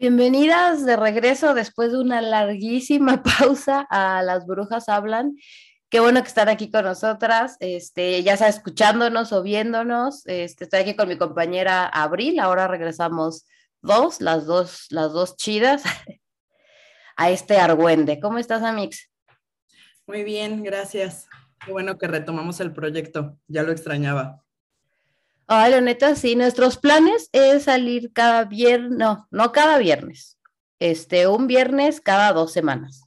Bienvenidas de regreso después de una larguísima pausa a Las Brujas Hablan. Qué bueno que están aquí con nosotras, este, ya sea escuchándonos o viéndonos. Este, estoy aquí con mi compañera Abril, ahora regresamos dos, las dos, las dos chidas, a este argüende. ¿Cómo estás, Amix? Muy bien, gracias. Qué bueno que retomamos el proyecto, ya lo extrañaba. Ay, la neta, sí, nuestros planes es salir cada viernes, no, no cada viernes, este, un viernes cada dos semanas.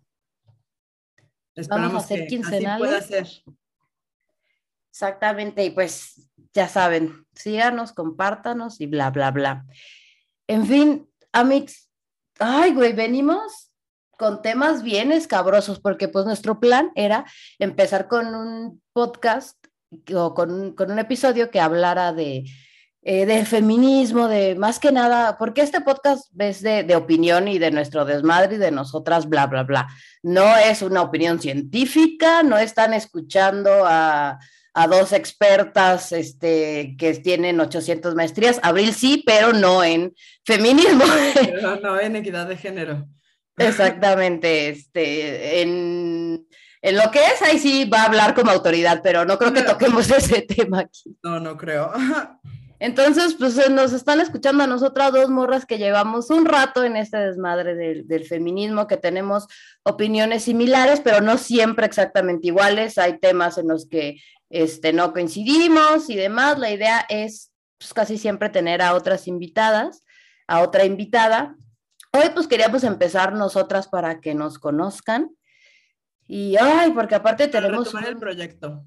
Vamos a hacer quincenales. Así pueda ser. Exactamente, y pues ya saben, síganos, compártanos y bla, bla, bla. En fin, Amix, ay, güey, venimos con temas bien escabrosos, porque pues nuestro plan era empezar con un podcast o con, con un episodio que hablara de, eh, del feminismo, de más que nada, porque este podcast es de, de, opinión y de nuestro desmadre y de nosotras, bla, bla, bla. No es una opinión científica, no están escuchando a, a dos expertas este, que tienen 800 maestrías. Abril sí, pero no en feminismo. No, no en equidad de género. Exactamente, este, en en lo que es, ahí sí va a hablar como autoridad, pero no creo que toquemos ese tema aquí. No, no creo. Entonces, pues eh, nos están escuchando a nosotras dos morras que llevamos un rato en este desmadre del, del, feminismo, que tenemos opiniones similares, pero no siempre exactamente iguales. Hay temas en los que este, no coincidimos y demás. La idea es pues, casi siempre tener a otras invitadas, a otra invitada. Hoy pues queríamos empezar nosotras para que nos conozcan y, ay, porque aparte tenemos... el proyecto.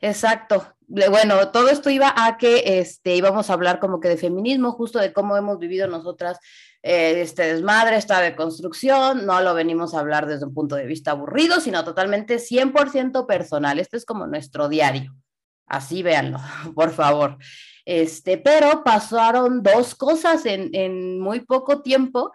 Exacto. Bueno, todo esto iba a que este, íbamos a hablar como que de feminismo, justo de cómo hemos vivido nosotras eh, este desmadre, esta deconstrucción. No lo venimos a hablar desde un punto de vista aburrido, sino totalmente 100% personal. Este es como nuestro diario. Así véanlo, por favor. Este, pero pasaron dos cosas en, en muy poco tiempo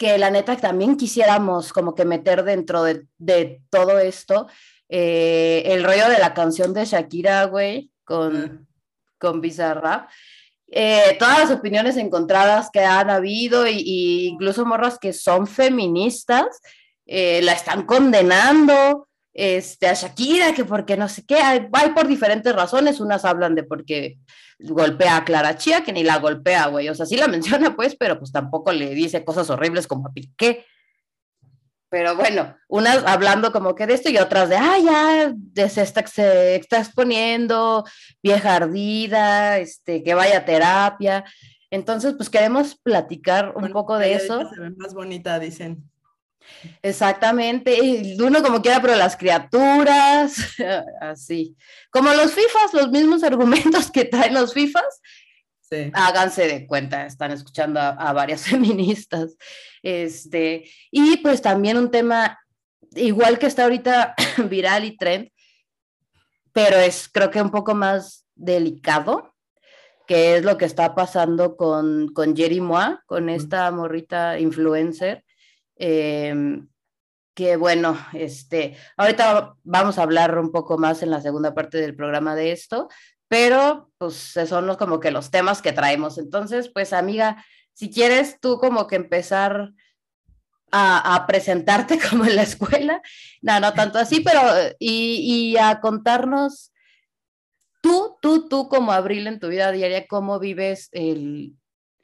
que la neta también quisiéramos como que meter dentro de, de todo esto. Eh, el rollo de la canción de Shakira, güey, con, con Bizarrap. Eh, todas las opiniones encontradas que han habido y, incluso morras que son feministas eh, la están condenando este, a Shakira, que porque no sé qué, hay, hay, por diferentes razones, unas hablan de porque golpea a Clara Chía, que ni la golpea, güey, o sea, sí la menciona, pues, pero pues tampoco le dice cosas horribles como a Piqué. Pero bueno, unas hablando como que de esto y otras de, ah, ya, se está, se está exponiendo, vieja ardida, este, que vaya a terapia. Entonces, pues queremos platicar un poco de eso. Se ve más bonita, dicen. Exactamente, uno como quiera, pero las criaturas, así. Como los FIFAs, los mismos argumentos que traen los FIFAs, háganse de cuenta, están escuchando a, varias feministas. Este, y pues también un tema, igual que está ahorita viral y trend, pero es creo que un poco más delicado, que es lo que está pasando con, con Jerry Moa, con esta morrita influencer Em, que bueno, este, ahorita vamos a hablar un poco más en la segunda parte del programa de esto, pero pues son los, como que los temas que traemos. Entonces, pues amiga, si quieres tú como que empezar a, a presentarte como en la escuela, no, no tanto así, pero y, y a contarnos tú, tú, tú como Abril en tu vida diaria, cómo vives el,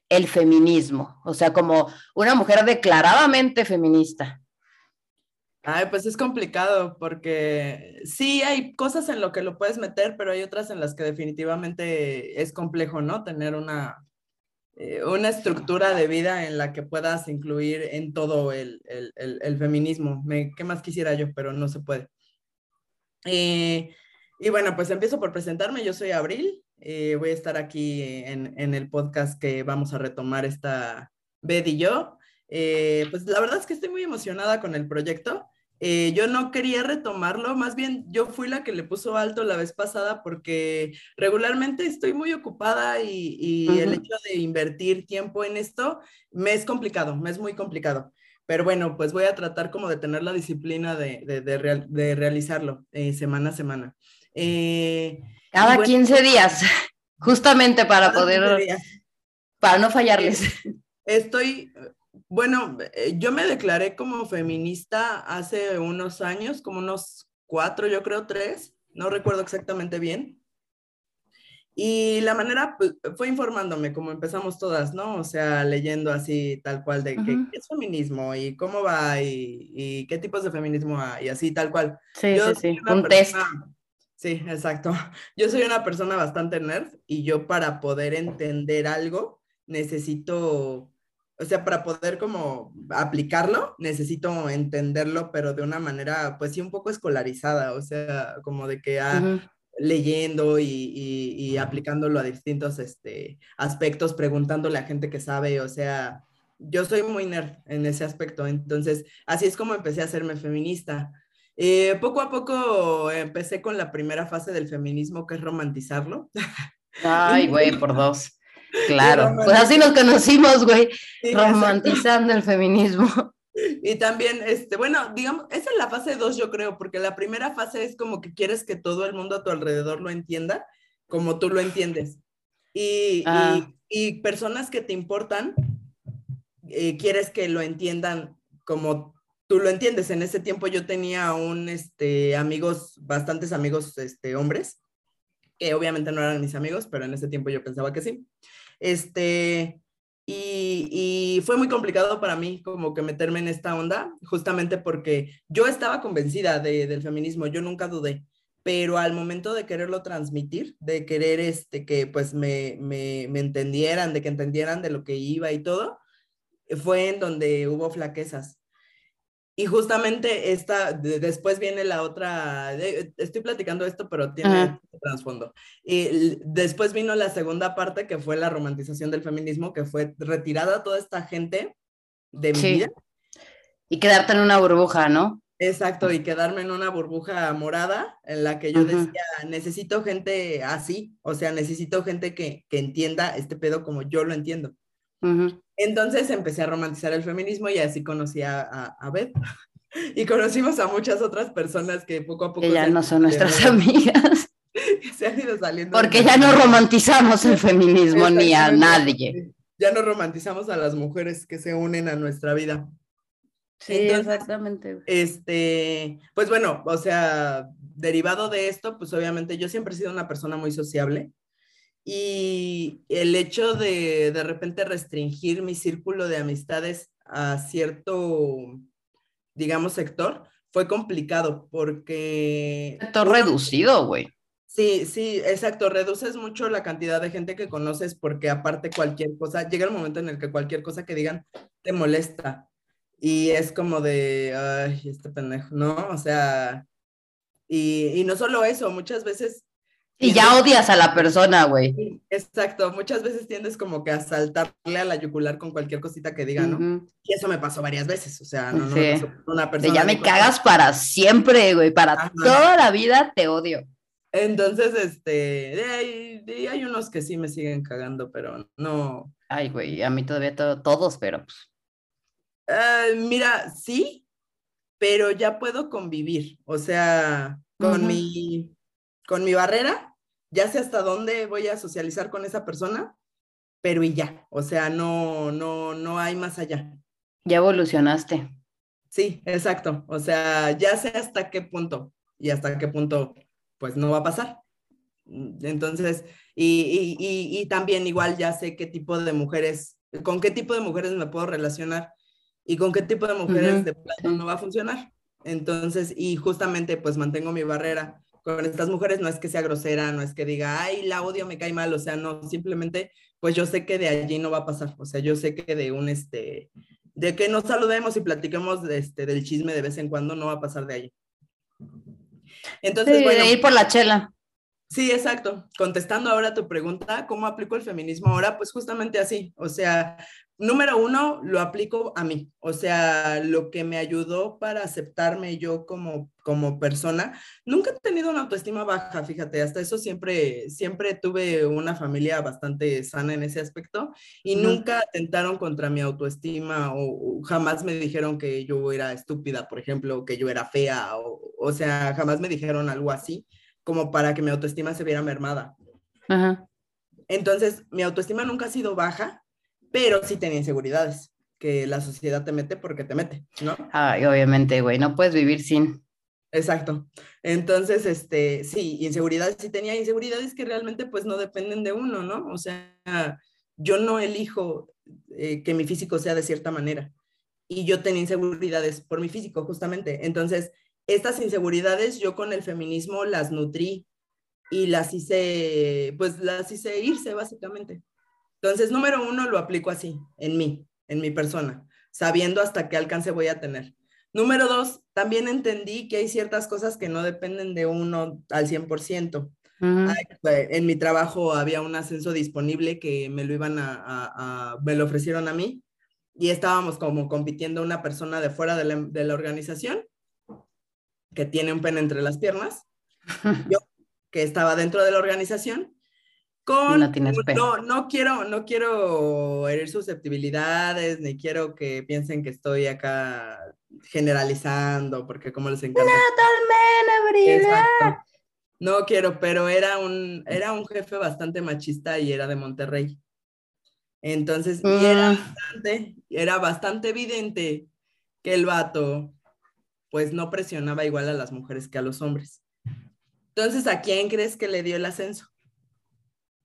el feminismo, o sea, como una mujer declaradamente feminista? Ay, pues es complicado porque sí hay cosas en lo que lo puedes meter, pero hay otras en las que definitivamente es complejo, ¿no? Tener una, eh, una estructura de vida en la que puedas incluir en todo el, feminismo. Me, ¿Qué más quisiera yo? Pero no se puede. Eh, y bueno, pues empiezo por presentarme. Yo soy Abril, eh, voy a estar aquí en, el podcast que vamos a retomar esta Bed y yo. Eh, pues la verdad es que estoy muy emocionada con el proyecto. Eh, yo no quería retomarlo, más bien yo fui la que le puso alto la vez pasada porque regularmente estoy muy ocupada y, el hecho de invertir tiempo en esto me es complicado, me es muy complicado. Pero bueno, pues voy a tratar como de tener la disciplina de, de, realizarlo semana a semana. Cada 15 días, justamente para poder, para no fallarles. Estoy bueno, eh, yo me declaré como feminista hace unos años, como unos cuatro, yo creo tres, no recuerdo exactamente bien. Y la manera pues, fue informándome, como empezamos todas, ¿no? O sea, leyendo así tal cual de qué, es feminismo y cómo va y, qué tipos de feminismo hay y así tal cual. Sí, sí, sí, un test. Sí, exacto. Yo soy una persona bastante nerd y yo para poder entender algo necesito, o sea, para poder como aplicarlo, necesito entenderlo, pero de una manera, pues sí, un poco escolarizada, o sea, como de que ah, leyendo y, aplicándolo a distintos este, aspectos, preguntándole a gente que sabe, o sea, yo soy muy nerd en ese aspecto, entonces así es como empecé a hacerme feminista. Eh, poco a poco empecé con la primera fase del feminismo, que es romantizarlo. Ay, güey, por dos. Claro, pues así nos conocimos, güey, romantizando el feminismo. Y también, este, bueno, digamos, esa es la fase dos, yo creo, porque la primera fase es como que quieres que todo el mundo a tu alrededor lo entienda como tú lo entiendes. Y, ah. y, personas que te importan, eh, quieres que lo entiendan como tú lo entiendes. En ese tiempo yo tenía un, este, amigos, bastantes amigos, este, hombres, que obviamente no eran mis amigos, pero en ese tiempo yo pensaba que sí. Este, y, fue muy complicado para mí como que meterme en esta onda, justamente porque yo estaba convencida de, del feminismo, yo nunca dudé, pero al momento de quererlo transmitir, de querer este, que pues me, me, me entendieran, de que entendieran de lo que iba y todo, fue en donde hubo flaquezas. Y justamente esta, después viene la otra, estoy platicando esto, pero tiene trasfondo. Y después vino la segunda parte, que fue la romantización del feminismo, que fue retirada toda esta gente de mi vida. Y quedarte en una burbuja, ¿no? Exacto, y quedarme en una burbuja morada en la que yo decía, necesito gente así, o sea, necesito gente que, que entienda este pedo como yo lo entiendo. Entonces empecé a romantizar el feminismo y así conocí a, a, Beth. Y conocimos a muchas otras personas que poco a poco... Que ya no son nuestras amigas. se han ido saliendo. Porque ya no romantizamos el feminismo ni a nadie. Ya no romantizamos a las mujeres que se unen a nuestra vida. Sí, exactamente. Este, pues bueno, o sea, derivado de esto, pues obviamente yo siempre he sido una persona muy sociable. Y el hecho de de repente restringir mi círculo de amistades a cierto, digamos, sector, fue complicado porque... Sector reducido, güey. Sí, sí, exacto. Reduces mucho la cantidad de gente que conoces porque aparte cualquier cosa, llega el momento en el que cualquier cosa que digan te molesta. Y es como de, ay, este pendejo, ¿no? O sea, y, y no solo eso, muchas veces y ya odias a la persona, güey. Exacto, muchas veces tiendes como que a saltarle a la yugular con cualquier cosita que diga, ¿no? Y eso me pasó varias veces, o sea, no, no, una persona. ya me cagas para siempre, güey, para toda la vida te odio. Entonces, este, ahí, hay unos que sí me siguen cagando, pero no. Ay, güey, a mí todavía todos, pero pues. Eh, mira, sí, pero ya puedo convivir, o sea, con mi con mi barrera, ya sé hasta dónde voy a socializar con esa persona, pero y ya, o sea, no, no, no hay más allá. Ya evolucionaste. Sí, exacto, o sea, ya sé hasta qué punto y hasta qué punto, pues no va a pasar. Entonces, y, y, también igual ya sé qué tipo de mujeres, con qué tipo de mujeres me puedo relacionar y con qué tipo de mujeres de plano no va a funcionar. Entonces, y justamente pues mantengo mi barrera con estas mujeres no es que sea grosera, no es que diga, ay, la odio, me cae mal, o sea, no, simplemente, pues yo sé que de allí no va a pasar, o sea, yo sé que de un, este, de que nos saludemos y platiquemos de, este, del chisme de vez en cuando, no va a pasar de ahí. Entonces, bueno. De ir por la chela. Sí, exacto. Contestando ahora tu pregunta, ¿cómo aplico el feminismo ahora? Pues justamente así, o sea, número uno, lo aplico a mí, o sea, lo que me ayudó para aceptarme yo como, como persona. Nunca he tenido una autoestima baja, fíjate, hasta eso siempre, siempre tuve una familia bastante sana en ese aspecto y nunca atentaron contra mi autoestima o, jamás me dijeron que yo era estúpida, por ejemplo, que yo era fea, o, o sea, jamás me dijeron algo así como para que mi autoestima se viera mermada. Entonces, mi autoestima nunca ha sido baja, pero sí tenía inseguridades. que la sociedad te mete porque te mete, ¿no? Ay, obviamente, güey, no puedes vivir sin. Exacto. Entonces, este, sí, inseguridades, sí tenía inseguridades que realmente pues no dependen de uno, ¿no? O sea, yo no elijo eh, que mi físico sea de cierta manera y yo tenía inseguridades por mi físico, justamente. Entonces, estas inseguridades yo con el feminismo las nutrí y las hice, pues las hice irse básicamente. Entonces, número uno, lo aplico así, en mí, en mi persona, sabiendo hasta qué alcance voy a tener. Número dos, también entendí que hay ciertas cosas que no dependen de uno al 100%. Pues, en mi trabajo había un ascenso disponible que me lo iban a, a, me lo ofrecieron a mí y estábamos como compitiendo una persona de fuera de la, de la organización que tiene un pene entre las piernas, yo que estaba dentro de la organización, con no, no, quiero no quiero herir susceptibilidades ni quiero que piensen que estoy acá generalizando porque como les encanta. No quiero pero era un era un jefe bastante machista y era de Monterrey. Entonces y era mm. bastante era bastante evidente que el vato pues no presionaba igual a las mujeres que a los hombres entonces a quién crees que le dio el ascenso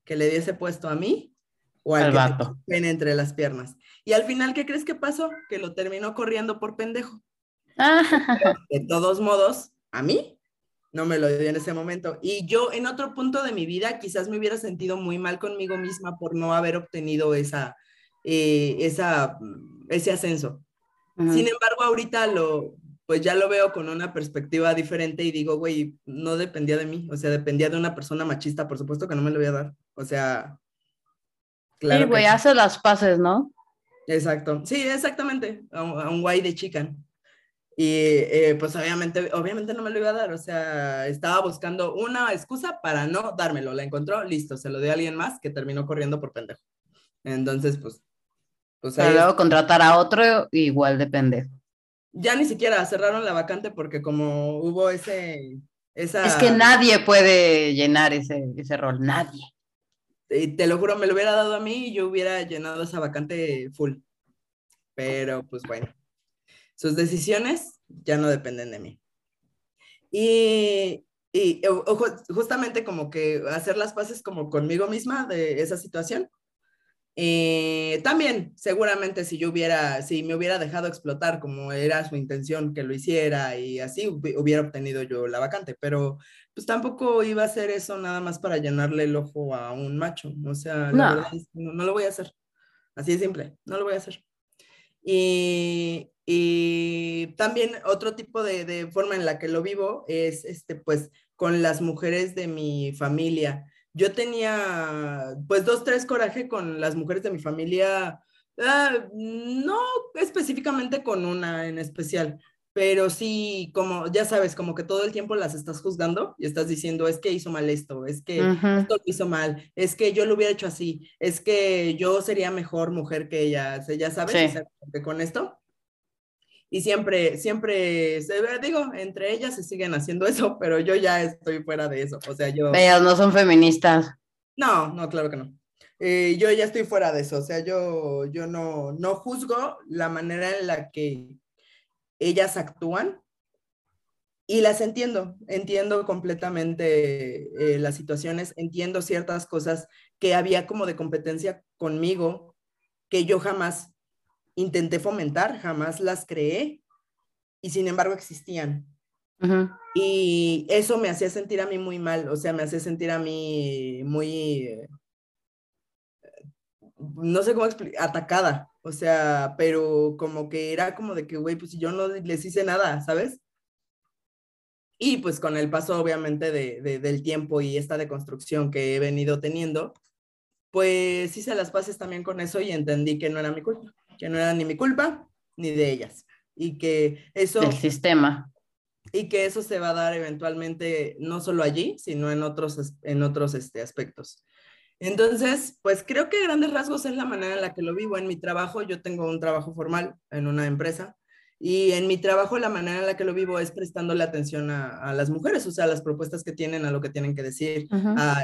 que le diese puesto a mí o al, vato. pene entre las piernas. Y al final, ¿qué crees que pasó? Que lo terminó corriendo por pendejo. De todos modos, a mí no me lo dio en ese momento. Y yo en otro punto de mi vida quizás me hubiera sentido muy mal conmigo misma por no haber obtenido esa, eh, esa, ese ascenso. Sin embargo, ahorita lo, pues ya lo veo con una perspectiva diferente y digo, güey, no dependía de mí, o sea, dependía de una persona machista, por supuesto que no me lo voy a dar, o sea, claro. Sí, güey, hace las paces, ¿no? Exacto, sí, exactamente, a, un guay de chica. Y eh, pues obviamente, obviamente no me lo iba a dar, o sea, estaba buscando una excusa para no dármelo, la encontró, listo, se lo dio a alguien más que terminó corriendo por pendejo. Entonces, pues... pues Pero luego contratar a otro igual de pendejo ya ni siquiera cerraron la vacante porque como hubo ese... Esa... Es que nadie puede llenar ese, ese rol, nadie. Y te lo juro, me lo hubiera dado a mí y yo hubiera llenado esa vacante full. Pero pues bueno, sus decisiones ya no dependen de mí. Y, y justamente como que hacer las paces como conmigo misma de esa situación eh, también, seguramente si yo hubiera, si me hubiera dejado explotar como era su intención que lo hiciera y así hubiera obtenido yo la vacante, pero pues tampoco iba a hacer eso nada más para llenarle el ojo a un macho, o sea, no. no, lo voy a hacer, así de simple, no lo voy a hacer. Y, y también otro tipo de, de, forma en la que lo vivo es, este, pues, con las mujeres de mi familia yo tenía pues dos, tres coraje con las mujeres de mi familia, ah, no específicamente con una en especial, pero sí, como ya sabes, como que todo el tiempo las estás juzgando y estás diciendo, es que hizo mal esto, es que esto lo hizo mal, es que yo lo hubiera hecho así, es que yo sería mejor mujer que ella, ya sabes, con esto y siempre, siempre, digo, entre ellas se siguen haciendo eso, pero yo ya estoy fuera de eso, o sea, yo... Ellas no son feministas. No, no, claro que no. Eh, yo ya estoy fuera de eso, o sea, yo, yo no, no juzgo la manera en la que ellas actúan y las entiendo, entiendo completamente eh, las situaciones, entiendo ciertas cosas que había como de competencia conmigo que yo jamás intenté fomentar, jamás las creé y sin embargo existían. Y eso me hacía sentir a mí muy mal, o sea, me hacía sentir a mí muy, eh, no sé cómo explicar, atacada, o sea, pero como que era como de que, güey, pues yo no les hice nada, ¿sabes? Y pues con el paso, obviamente, de, del tiempo y esta deconstrucción que he venido teniendo, pues hice las paces también con eso y entendí que no era mi culpa que no era ni mi culpa ni de ellas. Y que eso... El sistema. Y que eso se va a dar eventualmente no solo allí, sino en otros, en otros este, aspectos. Entonces, pues creo que grandes rasgos es la manera en la que lo vivo. En mi trabajo, yo tengo un trabajo formal en una empresa y en mi trabajo la manera en la que lo vivo es prestándole atención a, las mujeres, o sea, las propuestas que tienen, a lo que tienen que decir,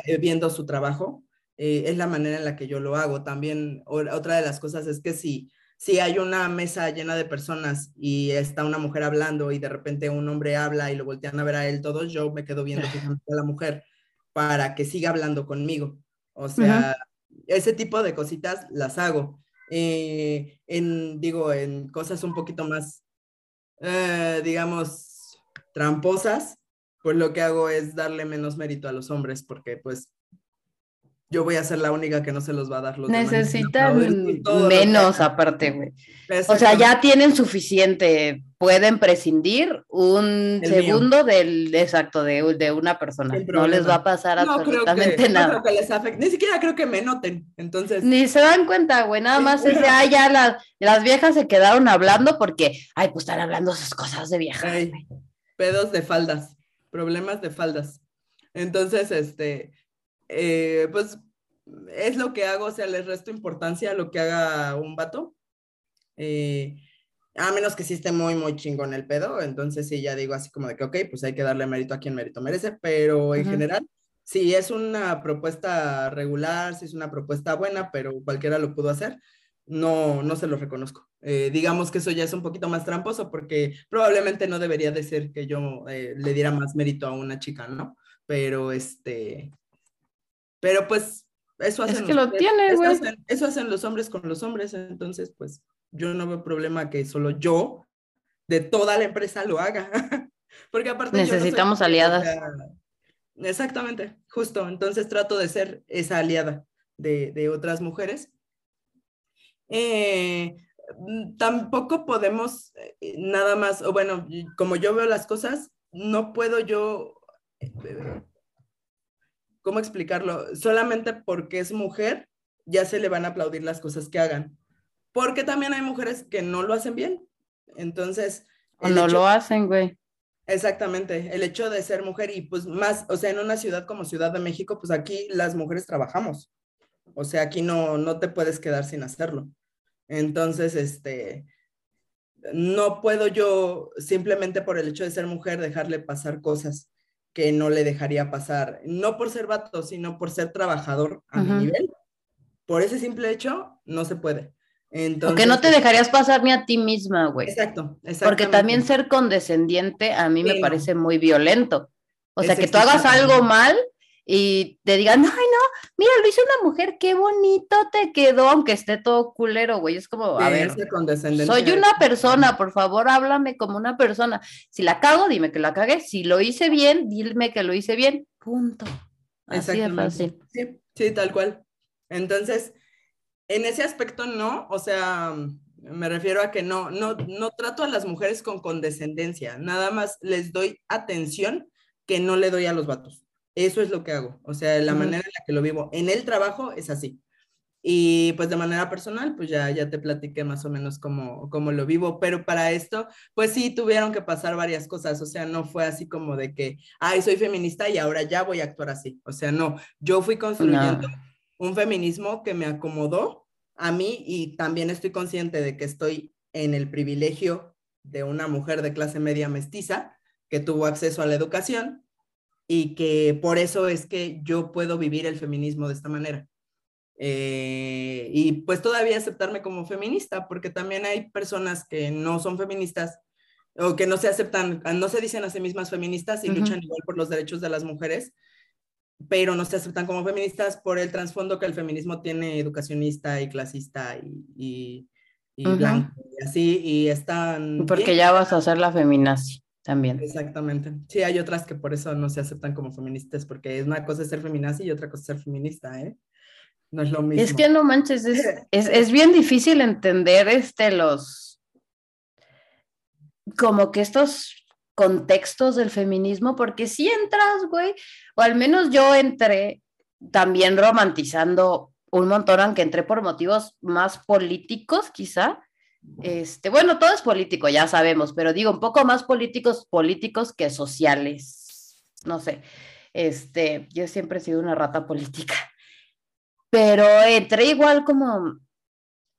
eh, viendo su trabajo. Eh, es la manera en la que yo lo hago. También otra de las cosas es que si si hay una mesa llena de personas y está una mujer hablando y de repente un hombre habla y lo voltean a ver a él todos, yo me quedo viendo a la mujer para que siga hablando conmigo. O sea, ese tipo de cositas las hago. Eh, en, digo, en cosas un poquito más, eh, digamos, tramposas, pues lo que hago es darle menos mérito a los hombres, porque pues yo voy a ser la única que no se los va a dar los Necesitan menos aparte, güey. O sea, ya tienen suficiente, pueden prescindir un segundo del exacto de, de una persona. No les va a pasar absolutamente nada. Ni siquiera creo que me noten, entonces. Ni se dan cuenta, güey, nada más es ya, ya las, las viejas se quedaron hablando porque, ay, pues están hablando esas cosas de viejas. pedos de faldas, problemas de faldas. Entonces, este, eh, pues es lo que hago, o sea, les resto importancia a lo que haga un vato. Eh, a menos que sí esté muy, muy chingón el pedo, entonces sí, ya digo así como de que, ok, pues hay que darle mérito a quien mérito merece, pero en general, si es una propuesta regular, si es una propuesta buena, pero cualquiera lo pudo hacer, no, no se lo reconozco. Eh, digamos que eso ya es un poquito más tramposo porque probablemente no debería de ser que yo le diera más mérito a una chica, ¿no? Pero este, pero pues eso hacen, es que lo tiene, eso, hacen, eso hacen los hombres con los hombres, entonces pues yo no veo problema que solo yo de toda la empresa lo haga. Porque aparte necesitamos aliadas. exactamente, justo. Entonces trato de ser esa aliada de, de otras mujeres. Eh, tampoco podemos eh, nada más, o bueno, como yo veo las cosas, no puedo yo eh, ¿cómo explicarlo? Solamente porque es mujer, ya se le van a aplaudir las cosas que hagan. Porque también hay mujeres que no lo hacen bien. Entonces... O no lo hacen, güey. Exactamente, el hecho de ser mujer y pues más, o sea, en una ciudad como Ciudad de México, pues aquí las mujeres trabajamos. O sea, aquí no, no te puedes quedar sin hacerlo. Entonces, este, no puedo yo simplemente por el hecho de ser mujer dejarle pasar cosas que no le dejaría pasar, no por ser vato, sino por ser trabajador a mi nivel. Por ese simple hecho, no se puede. Entonces, Porque no te dejarías pasar ni a ti misma, güey. Exacto, exacto. Porque también ser condescendiente a mí me parece muy violento. O sea, que tú hagas algo mal y te digan, ay, no, mira, lo hizo una mujer, qué bonito te quedó, aunque esté todo culero, güey. Es como, a ver, soy una persona, por favor, háblame como una persona. Si la cago, dime que la cagué. Si lo hice bien, dime que lo hice bien. Punto. Así de fácil. Sí, sí, tal cual. Entonces, en ese aspecto no, o sea, me refiero a que no, no, no trato a las mujeres con condescendencia, nada más les doy atención que no le doy a los vatos. Eso es lo que hago. O sea, la manera en la que lo vivo en el trabajo es así. Y pues de manera personal, pues ya, ya te platiqué más o menos cómo, cómo lo vivo, pero para esto, pues sí tuvieron que pasar varias cosas, o sea, no fue así como de que, ay, soy feminista y ahora ya voy a actuar así, o sea, no, yo fui construyendo un feminismo que me acomodó a mí y también estoy consciente de que estoy en el privilegio de una mujer de clase media mestiza que tuvo acceso a la educación y que por eso es que yo puedo vivir el feminismo de esta manera. Eh, y pues todavía aceptarme como feminista, porque también hay personas que no son feministas o que no se aceptan, no se dicen a sí mismas feministas y luchan igual por los derechos de las mujeres, pero no se aceptan como feministas por el trasfondo que el feminismo tiene educacionista y clasista y, y, blanco y así, y están... Porque ya vas a hacer la feminazi también. Exactamente. Sí, hay otras que por eso no se aceptan como feministas, porque es una cosa ser feminazi y otra cosa ser feminista, ¿eh? No es lo mismo. Es que no manches, es, es, es bien difícil entender este, los, como que estos contextos del feminismo, porque si entras, güey, o al menos yo entré también romantizando un montón, aunque entré por motivos más políticos, quizá, este, bueno, todo es político, ya sabemos, pero digo, un poco más políticos, políticos que sociales. No sé. Este, yo siempre he sido una rata política. Pero entré igual como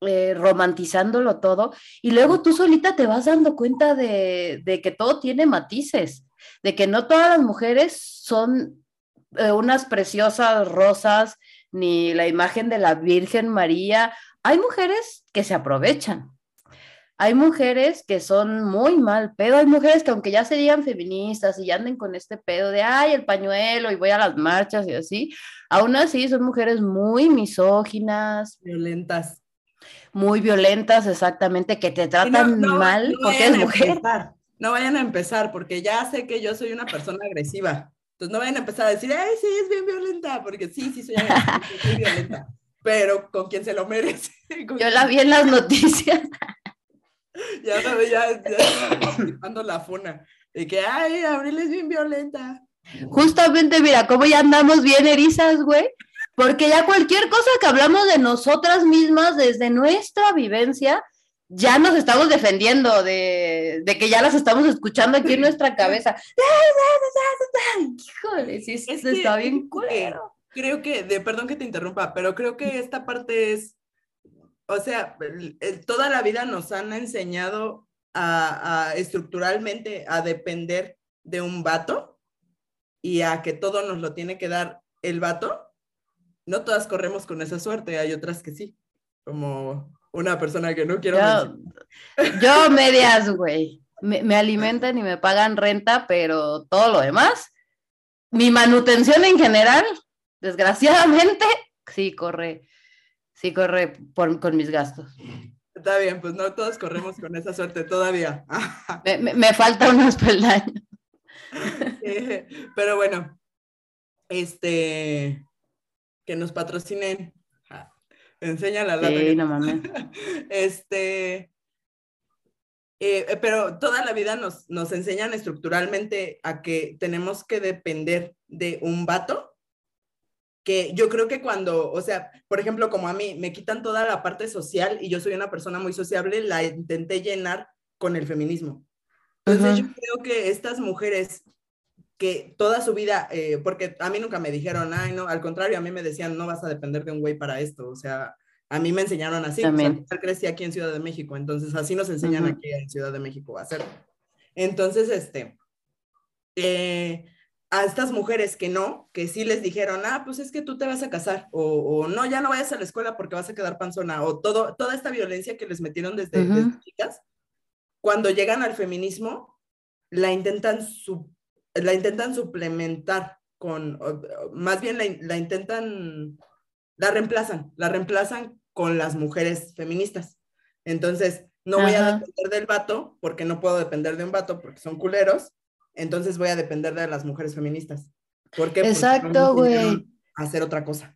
eh, romantizándolo todo y luego tú solita te vas dando cuenta de, que todo tiene matices, de que no todas las mujeres son eh, unas preciosas rosas, ni la imagen de la Virgen María. Hay mujeres que se aprovechan. Hay mujeres que son muy mal pedo, hay mujeres que aunque ya se digan feministas y ya anden con este pedo de, ay, el pañuelo y voy a las marchas y así, aún así son mujeres muy misóginas. Violentas. Muy violentas, exactamente, que te tratan mal porque es mujer. No vayan a empezar, porque ya sé que yo soy una persona agresiva. Entonces no vayan a empezar a decir, ay, sí, es bien violenta, porque sí, sí soy, agresiva, soy violenta. Pero con quien se lo merece. Yo la vi en las noticias. ya, ya, ya, la funa. De que, ay, Abril es bien violenta. Justamente, mira, cómo ya andamos bien erizas, güey. Porque ya cualquier cosa que hablamos de nosotras mismas desde nuestra vivencia, ya nos estamos defendiendo de, de, que ya las estamos escuchando aquí en nuestra cabeza. Híjole, sí, es está bien culero. Creo que, de, perdón que te interrumpa, pero creo que esta parte es o sea, toda la vida nos han enseñado a, estructuralmente a depender de un vato y a que todo nos lo tiene que dar el vato. No todas corremos con esa suerte, hay otras que sí, como una persona que no quiero. Yo, yo medias, güey. Me, me alimentan y me pagan renta, pero todo lo demás, mi manutención en general, desgraciadamente, sí corre sí corre con mis gastos. Está bien, pues no todos corremos con esa suerte todavía. me, falta unos peldaños. Eh, pero bueno, este, que nos patrocinen. Enséñala la sí, no mames. Este, eh, pero toda la vida nos, nos enseñan estructuralmente a que tenemos que depender de un vato que yo creo que cuando, o sea, por ejemplo, como a mí me quitan toda la parte social y yo soy una persona muy sociable, la intenté llenar con el feminismo. Entonces yo creo que estas mujeres que toda su vida, eh, porque a mí nunca me dijeron, ay, no, al contrario, a mí me decían, no vas a depender de un güey para esto, o sea, a mí me enseñaron así. O crecí aquí en Ciudad de México, entonces así nos enseñan aquí en Ciudad de México a hacer. Entonces, este, eh, a estas mujeres que no, que sí les dijeron, ah, pues es que tú te vas a casar, o, no, ya no vayas a la escuela porque vas a quedar panzona, o todo, toda esta violencia que les metieron desde, chicas, cuando llegan al feminismo, la intentan, la intentan suplementar con, más bien la, intentan, la reemplazan, la reemplazan con las mujeres feministas. Entonces, no voy a depender del vato, porque no puedo depender de un vato, porque son culeros, entonces voy a depender de las mujeres feministas. ¿Por qué? Exacto, güey. Hacer otra cosa.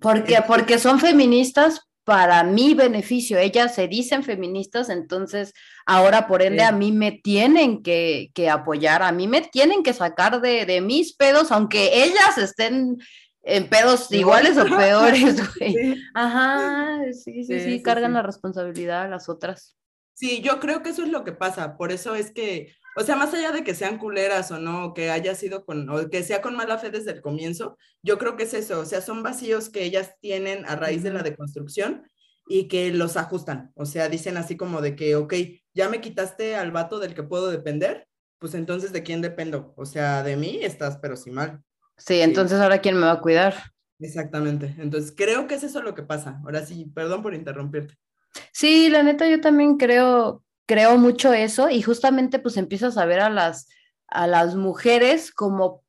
Porque, porque son feministas para mi beneficio. Ellas se dicen feministas, entonces ahora por ende a mí me tienen que, apoyar, a mí me tienen que sacar de, mis pedos, aunque ellas estén en pedos iguales o peores, güey. Ajá, sí, sí, sí, cargan la responsabilidad a las otras. Sí, yo creo que eso es lo que pasa, por eso es que o sea, más allá de que sean culeras o no, que haya sido con, o que sea con mala fe desde el comienzo, yo creo que es eso, o sea, son vacíos que ellas tienen a raíz de la deconstrucción y que los ajustan, o sea, dicen así como de que, ok, ya me quitaste al vato del que puedo depender, pues entonces de quién dependo, o sea, de mí estás, pero sí mal. Sí, entonces ahora quién me va a cuidar. Exactamente, entonces creo que es eso lo que pasa. Ahora sí, perdón por interrumpirte. Sí, la neta, yo también creo, creo mucho eso y justamente pues empiezas a ver a las, a las mujeres como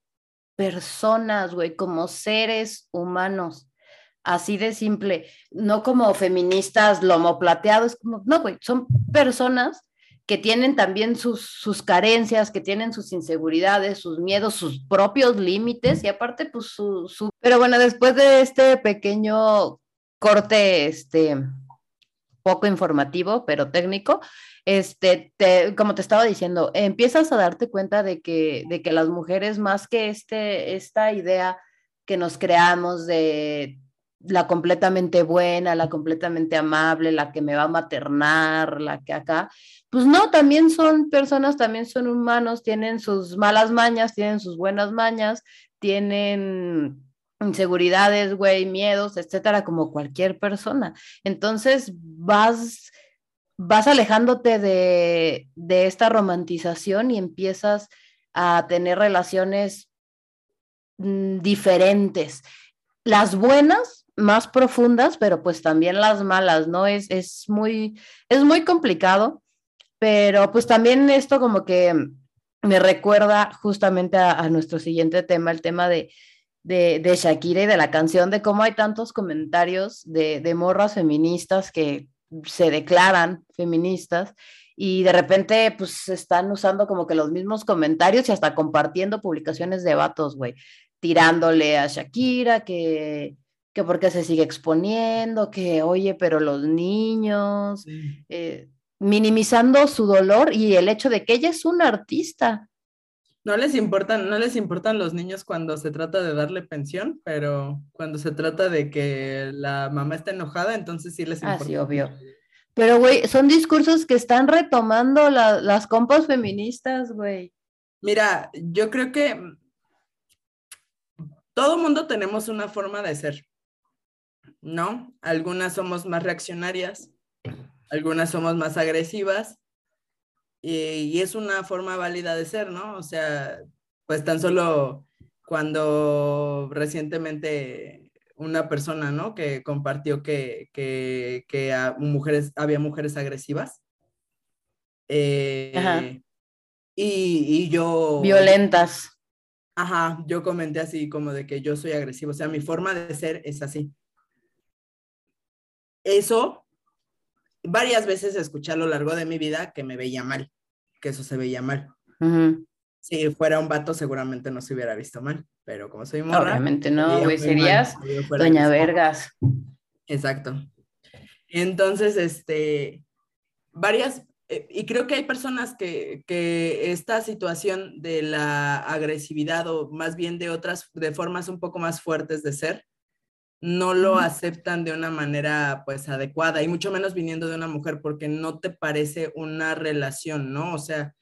personas, güey, como seres humanos. Así de simple, no como feministas lomoplateados, como, no, güey, son personas que tienen también sus, sus carencias, que tienen sus inseguridades, sus miedos, sus propios límites y aparte, pues su... Pero bueno, después de este pequeño corte, este, poco informativo, pero técnico, este, como te estaba diciendo, empiezas a darte cuenta de que, de que las mujeres, más que este, esta idea que nos creamos de la completamente buena, la completamente amable, la que me va a maternar, la que acá, pues no, también son personas, también son humanos, tienen sus malas mañas, tienen sus buenas mañas, tienen inseguridades, güey, miedos, etcétera, como cualquier persona. Entonces vas vas alejándote de, esta romantización y empiezas a tener relaciones mm, diferentes. Las buenas, más profundas, pero pues también las malas, ¿no? Es, es, muy, es muy complicado, pero pues también esto como que me recuerda justamente a, nuestro siguiente tema, el tema de, de, de, Shakira y de la canción, de cómo hay tantos comentarios de, de morras feministas que se declaran feministas y de repente pues están usando como que los mismos comentarios y hasta compartiendo publicaciones de vatos, güey, tirándole a Shakira que que porque se sigue exponiendo, que oye, pero los niños, eh, minimizando su dolor y el hecho de que ella es una artista. No les importan, no les importan los niños cuando se trata de darle pensión, pero cuando se trata de que la mamá está enojada, entonces sí les importa. Ah, sí, obvio. Pero, güey, son discursos que están retomando las compas feministas, güey. Mira, yo creo que todo mundo tenemos una forma de ser. ¿no? Algunas somos más reaccionarias, algunas somos más agresivas y, es una forma válida de ser, ¿no? O sea, pues tan solo cuando recientemente una persona, ¿no? Que compartió que, que, mujeres, había mujeres agresivas. Eh, y, y, yo... Violentas. Ajá, yo comenté así como de que yo soy agresivo, o sea, mi forma de ser es así eso varias veces escuché a lo largo de mi vida que me veía mal, que eso se veía mal. Si fuera un vato, seguramente no se hubiera visto mal, pero como soy morra. Obviamente no, güey, serías Doña Vergas. Exacto. Entonces, este, varias, eh, y creo que hay personas que, que esta situación de la agresividad o más bien de otras, de formas un poco más fuertes de ser, no lo aceptan de una manera pues adecuada y mucho menos viniendo de una mujer porque no te parece una relación, ¿no? O sea,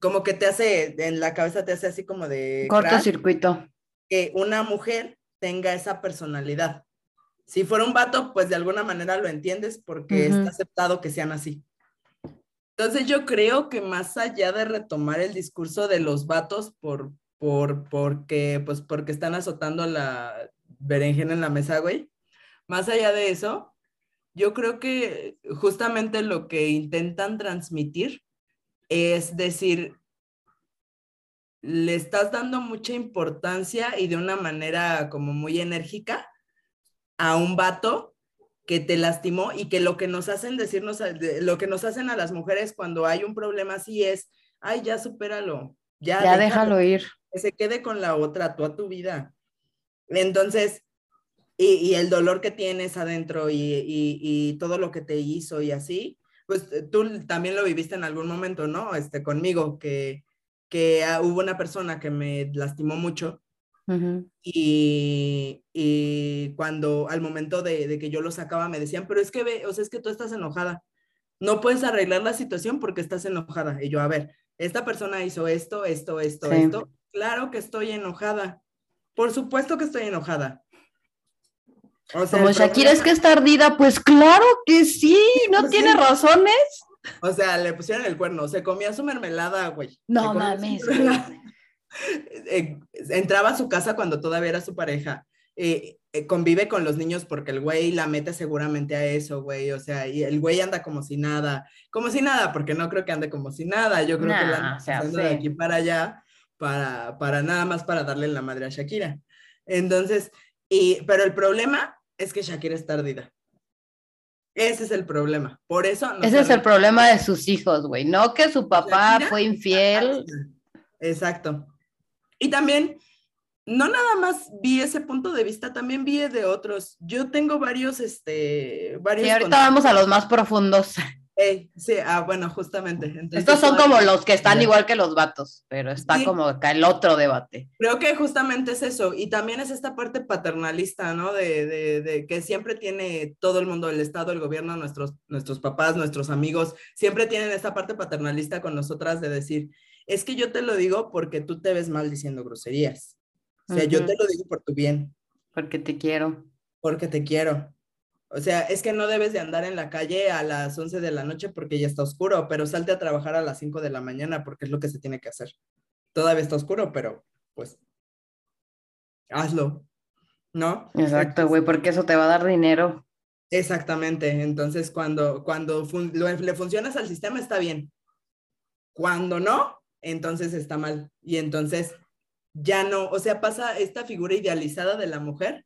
como que te hace, en la cabeza te hace así como de... Cortocircuito. Que una mujer tenga esa personalidad. Si fuera un vato, pues de alguna manera lo entiendes porque está aceptado que sean así. Entonces yo creo que más allá de retomar el discurso de los vatos por, por, porque, pues porque están azotando la, berenjena en la mesa, güey. Más allá de eso, yo creo que justamente lo que intentan transmitir es decir, le estás dando mucha importancia y de una manera como muy enérgica a un vato que te lastimó y que lo que nos hacen decirnos, lo que nos hacen a las mujeres cuando hay un problema así es, ay, ya supéralo, ya, ya déjalo, déjalo ir. Que se quede con la otra, tú a tu vida. Entonces, y, el dolor que tienes adentro y, todo lo que te hizo y así, pues eh, tú también lo viviste en algún momento, ¿no? Este, conmigo, que, que ah, hubo una persona que me lastimó mucho y, cuando al momento de, de, que yo lo sacaba me decían, pero es que ve, o sea, es que tú estás enojada, no puedes arreglar la situación porque estás enojada. Y yo, a ver, esta persona hizo esto, esto, esto, esto, claro que estoy enojada por supuesto que estoy enojada. Como Shakira es que está ardida, pues claro que sí, no pues tiene razones. O sea, le pusieron el cuerno, se comía su mermelada, güey. No mames. Eh, entraba a su casa cuando todavía era su pareja. Eh, eh, convive con los niños porque el güey la mete seguramente a eso, güey. O sea, y el güey anda como si nada. Como si nada, porque no creo que ande como si nada. Yo creo que la anda de aquí para allá para, para nada más para darle la madre a Shakira. Entonces, y, pero el problema es que Shakira es tardida. Ese es el problema. Por eso. Ese es el problema de sus hijos, güey. No que su papá fue infiel. Exacto. Y también, no nada más vi ese punto de vista, también vi de otros. Yo tengo varios, este, varios. Y ahorita vamos a los más profundos sí, ah, bueno, justamente. Estos son como los que están igual que los vatos, pero está como acá el otro debate. Creo que justamente es eso, y también es esta parte paternalista, ¿no? De, de, de, que siempre tiene todo el mundo, el Estado, el gobierno, nuestros, nuestros papás, nuestros amigos, siempre tienen esta parte paternalista con nosotras de decir, es que yo te lo digo porque tú te ves mal diciendo groserías. O sea, yo te lo digo por tu bien. Porque te quiero. Porque te quiero. O sea, es que no debes de andar en la calle a las 11 de la noche porque ya está oscuro, pero salte a trabajar a las 5 de la mañana porque es lo que se tiene que hacer. Todavía está oscuro, pero pues hazlo, ¿no? Exacto, güey, porque eso te va a dar dinero. Exactamente, entonces cuando, cuando le funcionas al sistema está bien. Cuando no, entonces está mal. Y entonces ya no, o sea, pasa esta figura idealizada de la mujer,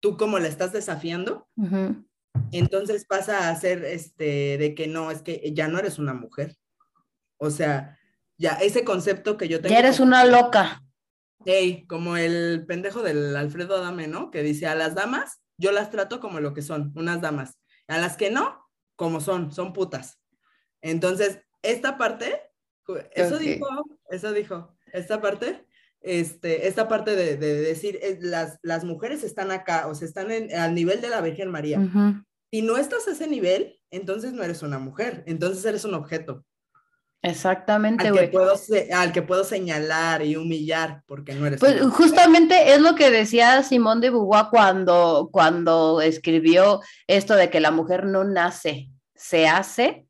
tú como la estás desafiando, entonces pasa a ser este, de que no, es que ya no eres una mujer. O sea, ya ese concepto que yo tengo. Ya eres una loca. Hey, como el pendejo del Alfredo Adame, ¿no? Que dice, a las damas yo las trato como lo que son, unas damas. A las que no, como son, son putas. Entonces, esta parte, eso dijo, eso dijo, esta parte, este, esta parte de, decir, las, las mujeres están acá, o sea, están en, al nivel de la Virgen María. Si no estás a ese nivel, entonces no eres una mujer, entonces eres un objeto. Exactamente, güey. Al, que puedo señalar y humillar porque no eres. Pues justamente es lo que decía Simón de Beauvoir cuando, cuando escribió esto de que la mujer no nace, se hace.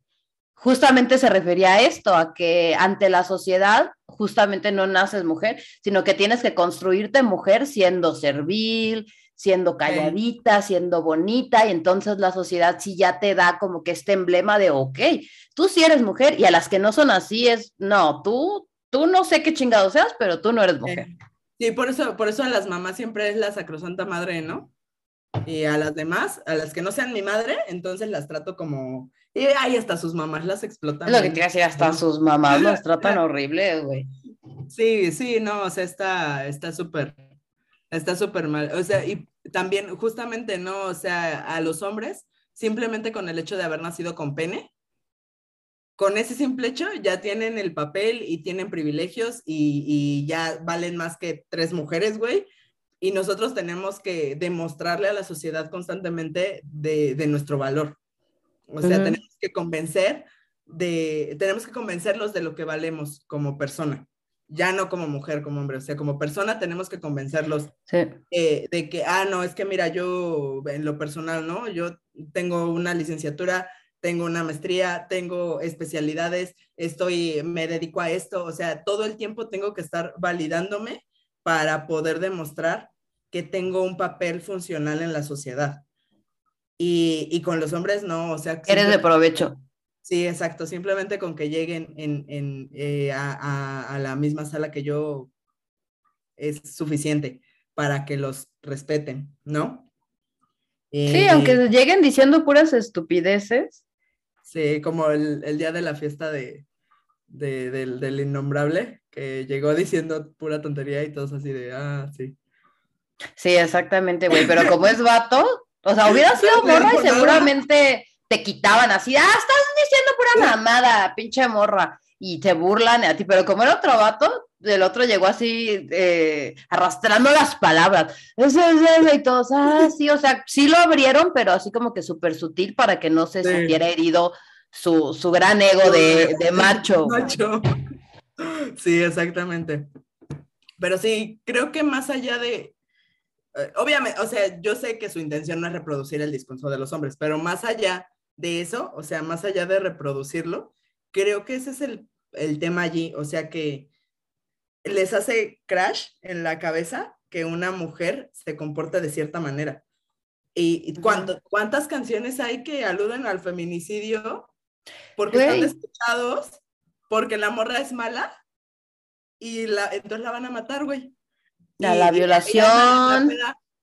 Justamente se refería a esto, a que ante la sociedad justamente no naces mujer, sino que tienes que construirte mujer siendo servil, siendo calladita, siendo bonita, y entonces la sociedad sí ya te da como que este emblema de, ok, tú sí eres mujer, y a las que no son así es, no, tú, tú no sé qué chingado seas, pero tú no eres mujer. Sí, por eso, por eso a las mamás siempre es la sacrosanta madre, ¿no? Y a las demás, a las que no sean mi madre, entonces las trato como, y ahí hasta sus mamás las explotan. Es lo que te hasta sus mamás las tratan horrible, güey. Sí, sí, no, o sea, está súper, Está súper mal. O sea, y también justamente, ¿no? O sea, a los hombres, simplemente con el hecho de haber nacido con pene, con ese simple hecho ya tienen el papel y tienen privilegios y, ya valen más que tres mujeres, güey. Y nosotros tenemos que demostrarle a la sociedad constantemente de, nuestro valor. O sea, tenemos que convencer de, tenemos que convencerlos de lo que valemos como persona ya no como mujer, como hombre, o sea, como persona tenemos que convencerlos eh, de que, ah, no, es que mira, yo en lo personal, ¿no? Yo tengo una licenciatura, tengo una maestría, tengo especialidades, estoy, me dedico a esto, o sea, todo el tiempo tengo que estar validándome para poder demostrar que tengo un papel funcional en la sociedad. Y, y con los hombres no, o sea... Eres de provecho. Sí, exacto. Simplemente con que lleguen en, eh, a, la misma sala que yo es suficiente para que los respeten, ¿no? sí, eh, aunque lleguen diciendo puras estupideces. Sí, como el, día de la fiesta de, del, del, innombrable, que llegó diciendo pura tontería y todos así de, ah, sí. Sí, exactamente, güey, pero como es vato, o sea, hubiera sido morra y seguramente te quitaban así, ah, estás diciendo pura mamada, pinche morra, y te burlan a ti, pero como era otro vato, el otro llegó así eh, arrastrando las palabras, eso es y todos, ah, sí, o sea, sí lo abrieron, pero así como que súper sutil para que no se sintiera herido su, su, gran ego de, de macho. macho. Sí, exactamente. Pero sí, creo que más allá de, obviamente, o sea, yo sé que su intención no es reproducir el discurso de los hombres, pero más allá de eso, o sea, más allá de reproducirlo, creo que ese es el, tema allí, o sea que les hace crash en la cabeza que una mujer se comporta de cierta manera. ¿Y cuántas canciones hay que aluden al feminicidio? Porque están escuchados, porque la morra es mala y la, entonces la van a matar, güey. A la violación.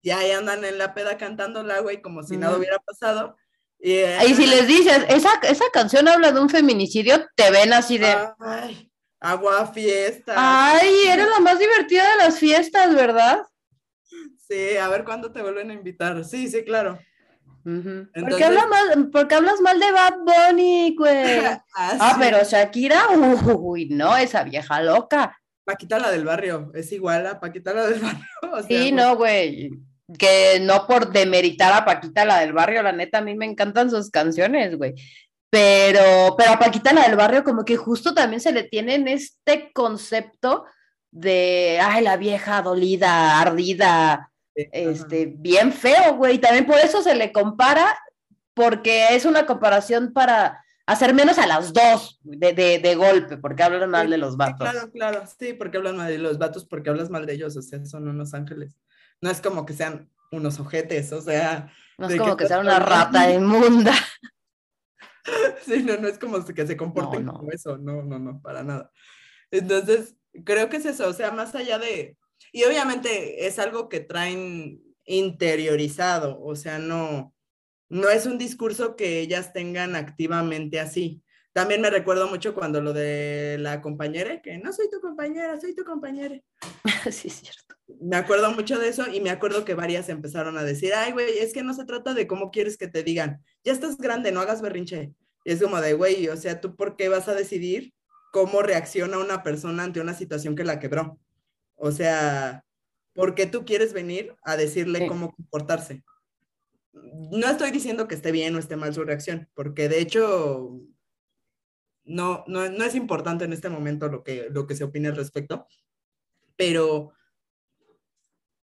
Y ahí andan en la peda cantándola, güey, como si nada hubiera pasado. Y si les dices, esa, esa canción habla de un feminicidio, te ven así de... Ay, agua fiesta. Ay, era la más divertida de las fiestas, ¿verdad? Sí, a ver cuándo te vuelven a invitar. Sí, sí, claro. ¿Por, qué hablas mal, de Bad Bunny, güey? ah, ah pero Shakira, uy, no, esa vieja loca. Paquita la del barrio, es igual a Paquita la del barrio. sí, no, güey que no por demeritar a Paquita la del barrio, la neta, a mí me encantan sus canciones, güey. Pero, pero a Paquita la del barrio como que justo también se le tiene en este concepto de, ay, la vieja dolida, ardida, este, bien feo, güey. También por eso se le compara, porque es una comparación para, hacer menos a las dos de, de, de golpe, porque hablan mal de los vatos. claro, claro, sí, porque hablan mal de los vatos, porque hablas mal de ellos, o sea, son unos ángeles. No es como que sean unos ojetes, o sea. No es como que, sean una rata inmunda. Sí, no, no es como que se comporten como eso, no, no, no, para nada. Entonces, creo que es eso, o sea, más allá de, y obviamente es algo que traen interiorizado, o sea, no, no es un discurso que ellas tengan activamente así. También me recuerdo mucho cuando lo de la compañera, que no soy tu compañera, soy tu compañera. Sí, es cierto. Me acuerdo mucho de eso y me acuerdo que varias empezaron a decir, ay, güey, es que no se trata de cómo quieres que te digan, ya estás grande, no hagas berrinche. es como de, güey, o sea, ¿tú por qué vas a decidir cómo reacciona una persona ante una situación que la quebró? O sea, ¿por qué tú quieres venir a decirle cómo comportarse? No estoy diciendo que esté bien o esté mal su reacción, porque de hecho no, no, no es importante en este momento lo que, lo que se opine al respecto, pero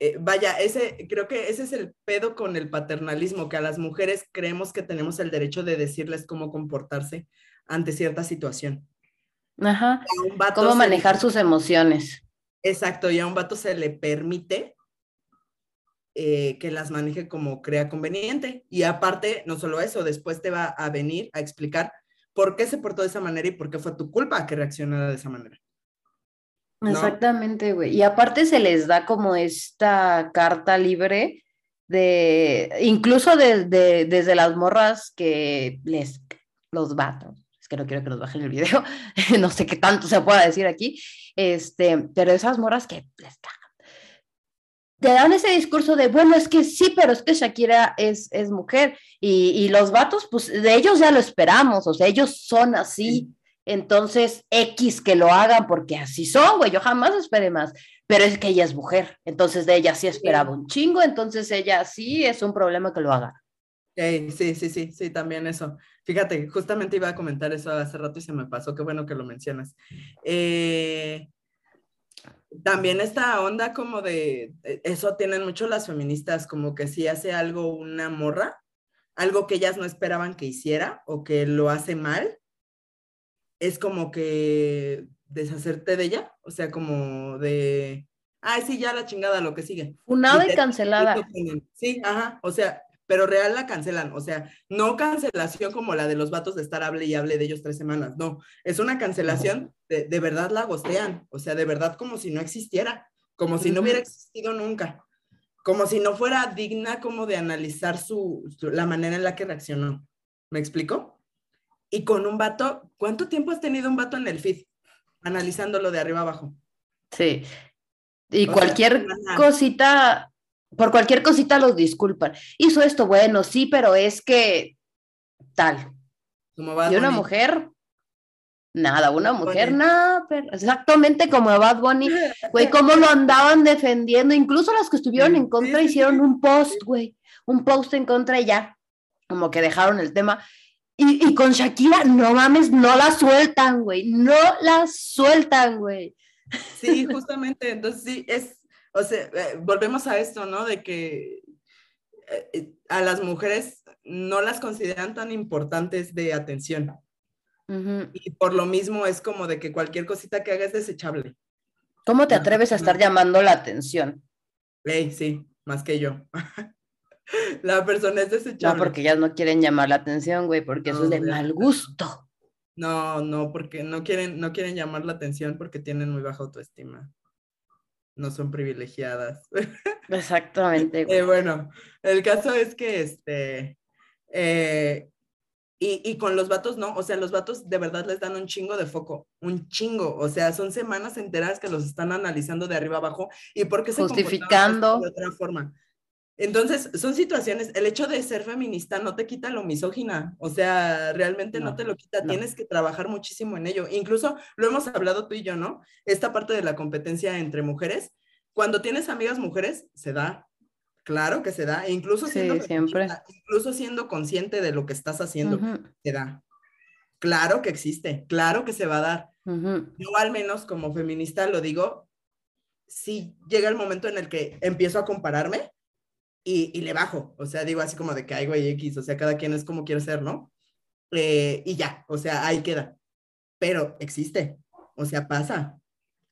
eh, vaya, ese, creo que ese es el pedo con el paternalismo, que a las mujeres creemos que tenemos el derecho de decirles cómo comportarse ante cierta situación. Ajá. Cómo manejar sus emociones. Exacto, y a un vato se le permite eh, que las maneje como crea conveniente. Y aparte, no solo eso, después te va a venir a explicar por qué se portó de esa manera y por qué fue tu culpa que reaccionara de esa manera. Exactamente, güey. Y aparte se les da como esta carta libre de, incluso desde las morras que les, los vatos, es que no quiero que nos bajen el video, no sé qué tanto se pueda decir aquí, este, pero esas morras que les cagan. Te dan ese discurso de, bueno, es que sí, pero es que Shakira es, es mujer y, y los vatos, pues de ellos ya lo esperamos, o sea, ellos son así. Entonces, X que lo hagan porque así son, güey, yo jamás esperé más, pero es que ella es mujer, entonces de ella sí esperaba un chingo, entonces ella sí es un problema que lo haga. sí, sí, sí, sí, también eso. Fíjate, justamente iba a comentar eso hace rato y se me pasó, qué bueno que lo mencionas. Eh, también esta onda como de, e, eso tienen mucho las feministas, como que si hace algo una morra, algo que ellas no esperaban que hiciera o que lo hace mal, es como que deshacerte de ella, o sea, como de, ay, sí, ya la chingada, lo que sigue. Una y cancelada. Sí, ajá, o sea, pero real la cancelan, o sea, no cancelación como la de los vatos de estar hable y hable de ellos tres semanas, no, es una cancelación, de, de verdad la gostean, o sea, de verdad como si no existiera, como si no hubiera existido nunca, como si no fuera digna como de analizar su, la manera en la que reaccionó. ¿Me explico? y con un vato, ¿cuánto tiempo has tenido un vato en el feed? Analizándolo de arriba abajo. Sí. Y cualquier cosita, por cualquier cosita los disculpan. Hizo esto, bueno, sí, pero es que tal. y una mujer, nada, una mujer, nada, exactamente como Bad Bunny, güey, cómo lo andaban defendiendo, incluso las que estuvieron en contra hicieron un post, güey, un post en contra y ya, como que dejaron el tema. Y, con Shakira, no mames, no la sueltan, güey, no la sueltan, güey. Sí, justamente, entonces sí, es, o sea, eh, volvemos a esto, ¿no? De que eh, eh, a las mujeres no las consideran tan importantes de atención. Y por lo mismo es como de que cualquier cosita que haga es desechable. ¿Cómo te atreves a estar llamando la atención? sí, más que yo. La persona es desechable. No, porque ellas no quieren llamar la atención, güey, porque eso es de mal gusto. No, no, porque no quieren, no quieren llamar la atención porque tienen muy baja autoestima. No son privilegiadas. Exactamente. Eh, bueno, el caso es que este. Eh, y, y, con los vatos no, o sea, los vatos de verdad les dan un chingo de foco, un chingo, o sea, son semanas enteras que los están analizando de arriba abajo y porque se justificando de otra forma. Entonces, son situaciones, el hecho de ser feminista no te quita lo misógina, o sea, realmente no, te lo quita, tienes que trabajar muchísimo en ello. Incluso lo hemos hablado tú y yo, ¿no? Esta parte de la competencia entre mujeres, cuando tienes amigas mujeres, se da, claro que se da, incluso siendo, siempre. incluso siendo consciente de lo que estás haciendo, se da. Claro que existe, claro que se va a dar. Yo al menos como feminista lo digo, si llega el momento en el que empiezo a compararme, y, le bajo. O sea, digo así como de que hay güey X, o sea, cada quien es como quiere ser, ¿no? eh, y ya, o sea, ahí queda. Pero existe, o sea, pasa.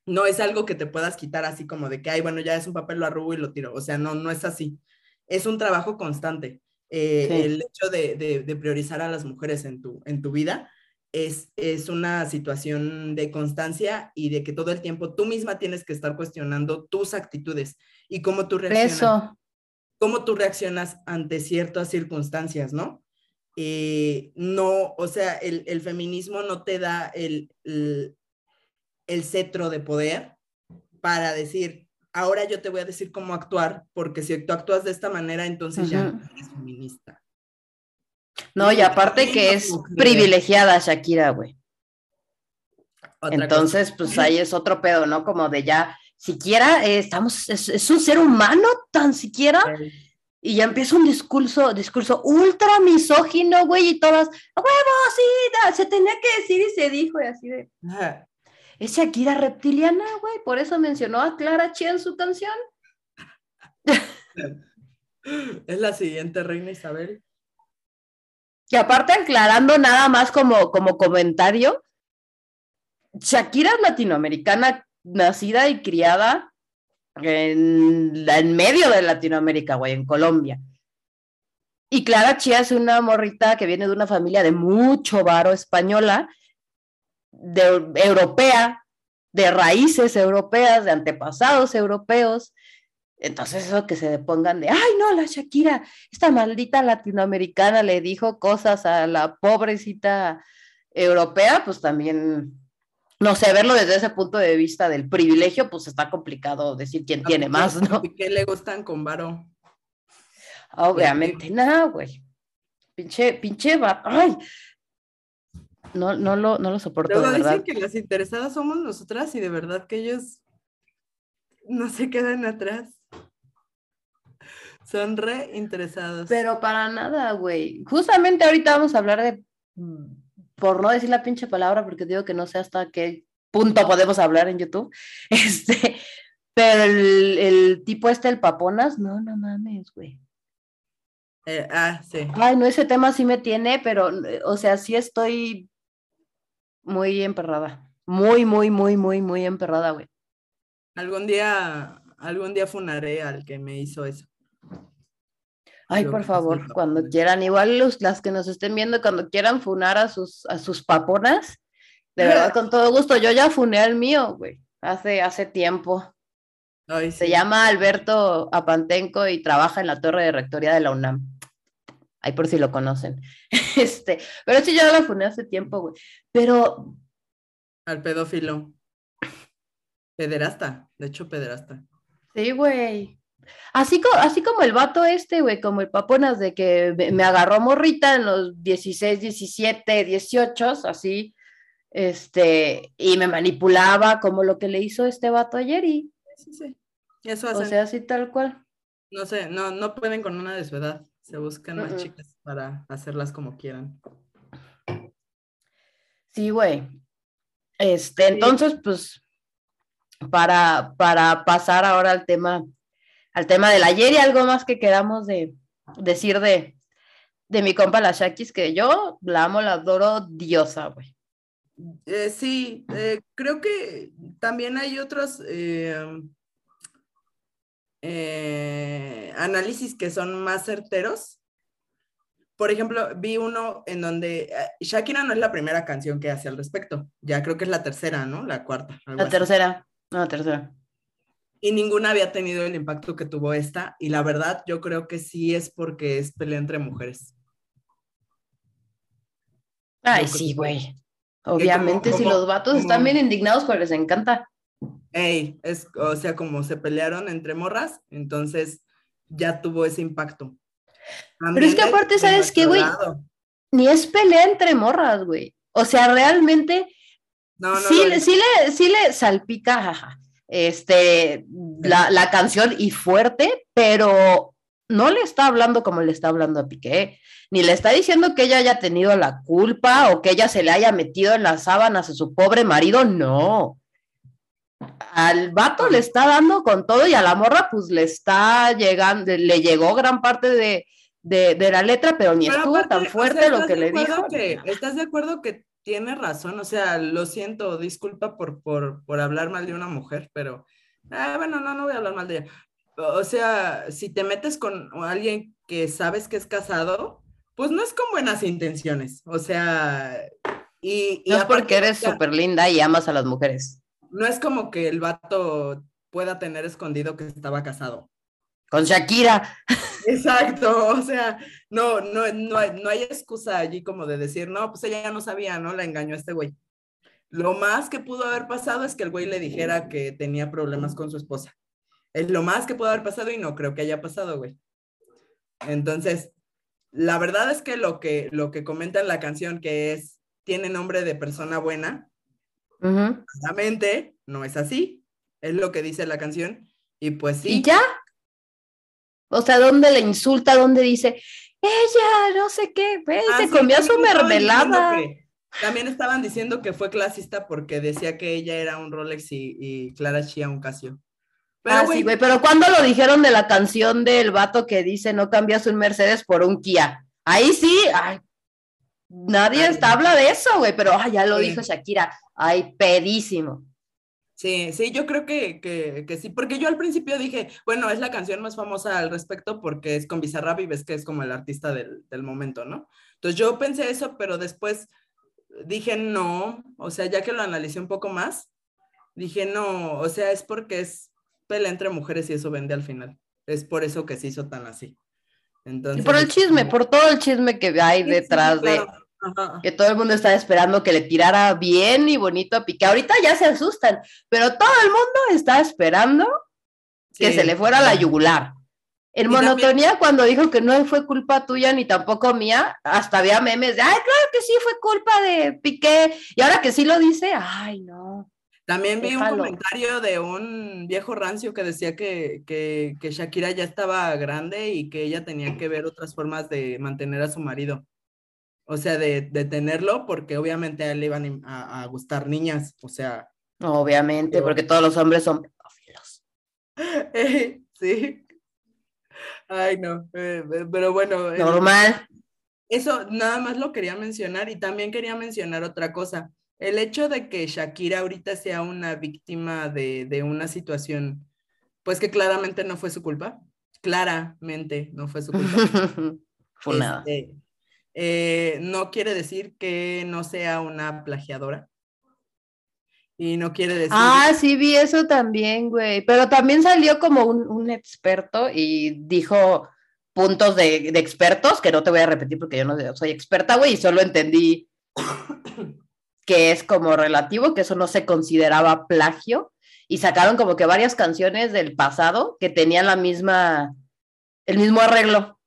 No es algo que te puedas quitar así como de que, ay, bueno, ya es un papel, lo arrugo y lo tiro. O sea, no, no es así. Es un trabajo constante. Eh, el hecho de, de, priorizar a las mujeres en tu, en tu vida es, es una situación de constancia y de que todo el tiempo tú misma tienes que estar cuestionando tus actitudes y cómo tú reaccionas. Eso. Cómo tú reaccionas ante ciertas circunstancias, ¿no? Eh, no, o sea, el, el, feminismo no te da el, el, cetro de poder para decir, ahora yo te voy a decir cómo actuar, porque si tú actúas de esta manera, entonces ya eres feminista. No, y aparte que es privilegiada Shakira, güey. Entonces, pues ahí es otro pedo, ¿no? Como de ya, siquiera eh, estamos, es, un ser humano tan siquiera y ya empieza un discurso, discurso ultra misógino, güey, y todas, huevo, sí, se tenía que decir y se dijo, y así de. Es Shakira reptiliana, güey, por eso mencionó a Clara Chia en su canción. Es la siguiente reina Isabel. Y aparte aclarando nada más como, como comentario, Shakira es latinoamericana, nacida y criada en, en medio de Latinoamérica, güey, en Colombia. Y Clara Chía es una morrita que viene de una familia de mucho varo española, de europea, de raíces europeas, de antepasados europeos. Entonces eso que se pongan de, ay no, la Shakira, esta maldita latinoamericana le dijo cosas a la pobrecita europea, pues también no sé, verlo desde ese punto de vista del privilegio, pues está complicado decir quién tiene más, ¿no? ¿Y qué le gustan con varo? Obviamente, nada, güey. Pinche, pinche, ay. No, no lo, no lo soporto. Luego de dicen que las interesadas somos nosotras y de verdad que ellos no se quedan atrás. Son re interesados. Pero para nada, güey. Justamente ahorita vamos a hablar de por no decir la pinche palabra, porque digo que no sé hasta qué punto podemos hablar en YouTube, este, pero el, tipo este, el paponas, no, no mames, güey. Eh, ah, sí. Ay, no, ese tema sí me tiene, pero, o sea, sí estoy muy emperrada. Muy, muy, muy, muy, muy emperrada, güey. Algún día, algún día funaré al que me hizo eso. Ay, por favor, cuando quieran, igual los, las que nos estén viendo, cuando quieran funar a sus, a sus paponas, de verdad, con todo gusto. Yo ya funé al mío, güey, hace, hace tiempo. Se llama Alberto Apantenco y trabaja en la torre de rectoría de la UNAM. Ahí por si lo conocen. Este, pero sí, yo lo funé hace tiempo, güey. Pero. Al pedófilo. Pederasta, de hecho, pederasta. Sí, güey. Así, así como el vato este, güey, como el paponas de que me, agarró morrita en los 16, 17, 18, así, este, y me manipulaba como lo que le hizo este vato ayer y... Sí, sí. Eso O sea, así tal cual. No sé, no, no pueden con una de su edad. Se buscan más chicas para hacerlas como quieran. Sí, güey. Este, entonces, pues, para, para pasar ahora al tema al tema del ayer y algo más que queramos de decir de, de mi compa la Shakis, que yo la amo, la adoro diosa, güey. Eh, sí, eh, creo que también hay otros eh, análisis que son más certeros. Por ejemplo, vi uno en donde Shakira no es la primera canción que hace al respecto, ya creo que es la tercera, ¿no? La cuarta. La tercera, no, la tercera y ninguna había tenido el impacto que tuvo esta. Y la verdad, yo creo que sí es porque es pelea entre mujeres. Ay, sí, güey. Obviamente, si los vatos están bien indignados, pues les encanta. Ey, es, o sea, como se pelearon entre morras, entonces ya tuvo ese impacto. Pero es que aparte, ¿sabes qué, güey? Ni es pelea entre morras, güey. O sea, realmente no, no, sí, sí, le, sí le salpica, jaja este, la, canción y fuerte, pero no le está hablando como le está hablando a Piqué, ni le está diciendo que ella haya tenido la culpa o que ella se le haya metido en las sábanas a su pobre marido, no. Al vato le está dando con todo y a la morra pues le está llegando, le llegó gran parte de, de, de la letra, pero ni estuvo tan fuerte lo que le dijo. Que, ¿Estás de acuerdo que tiene razón? O sea, lo siento, disculpa por, por, por hablar mal de una mujer, pero ah, bueno, no, no voy a hablar mal de ella. O sea, si te metes con alguien que sabes que es casado, pues no es con buenas intenciones. O sea, y, no es porque eres súper linda y amas a las mujeres. No es como que el vato pueda tener escondido que estaba casado. Con Shakira. Exacto, o sea, no, no, no, hay, no hay excusa allí como de decir, no, pues ella ya no sabía, ¿no? La engañó a este güey. Lo más que pudo haber pasado es que el güey le dijera que tenía problemas con su esposa. Es lo más que pudo haber pasado y no creo que haya pasado, güey. Entonces, la verdad es que lo que, lo que comenta en la canción, que es, tiene nombre de persona buena, claramente no es así. Es lo que dice la canción. Y pues sí. ¿Y ya? O sea, ¿dónde le insulta? ¿Dónde dice, ella, no sé qué, ah, se comió su mermelada? También estaban diciendo que fue clasista porque decía que ella era un Rolex y, Clara Chia un Casio. Pero, ah, sí, güey, pero ¿cuándo lo dijeron de la canción del vato que dice no cambias un Mercedes por un Kia? Ahí sí, ay, nadie está, habla de eso, güey, pero ya lo dijo Shakira, ay, pedísimo. Sí, sí, yo creo que, que, sí, porque yo al principio dije, bueno, es la canción más famosa al respecto porque es con Bizarrap y ves que es como el artista del, del momento, ¿no? Entonces yo pensé eso, pero después dije, no, o sea, ya que lo analicé un poco más, dije, no, o sea, es porque es pelea entre mujeres y eso vende al final. Es por eso que se hizo tan así. Entonces, por el chisme, por todo el chisme que hay detrás de que todo el mundo está esperando que le tirara bien y bonito a Piqué. Ahorita ya se asustan, pero todo el mundo está esperando que se le fuera la yugular. En monotonía, cuando dijo que no fue culpa tuya ni tampoco mía, hasta había memes de, ay, claro que sí fue culpa de Piqué. Y ahora que sí lo dice, ay, no. También vi un comentario de un viejo rancio que decía que, que, Shakira ya estaba grande y que ella tenía que ver otras formas de mantener a su marido. O sea, de, de tenerlo, porque obviamente a él le iban a, gustar niñas. O sea. Obviamente, porque todos los hombres son pedófilos. sí. Ay, no. Eh, eh, pero bueno. Normal. Eso nada más lo quería mencionar y también quería mencionar otra cosa el hecho de que Shakira ahorita sea una víctima de, una situación, pues que claramente no fue su culpa, claramente no fue su culpa. fue nada. Eh, no quiere decir que no sea una plagiadora. Y no quiere decir. Ah, sí, vi eso también, güey. Pero también salió como un, experto y dijo puntos de, de, expertos, que no te voy a repetir porque yo no soy experta, güey, y solo entendí que es como relativo, que eso no se consideraba plagio, y sacaron como que varias canciones del pasado que tenían la misma, el mismo arreglo.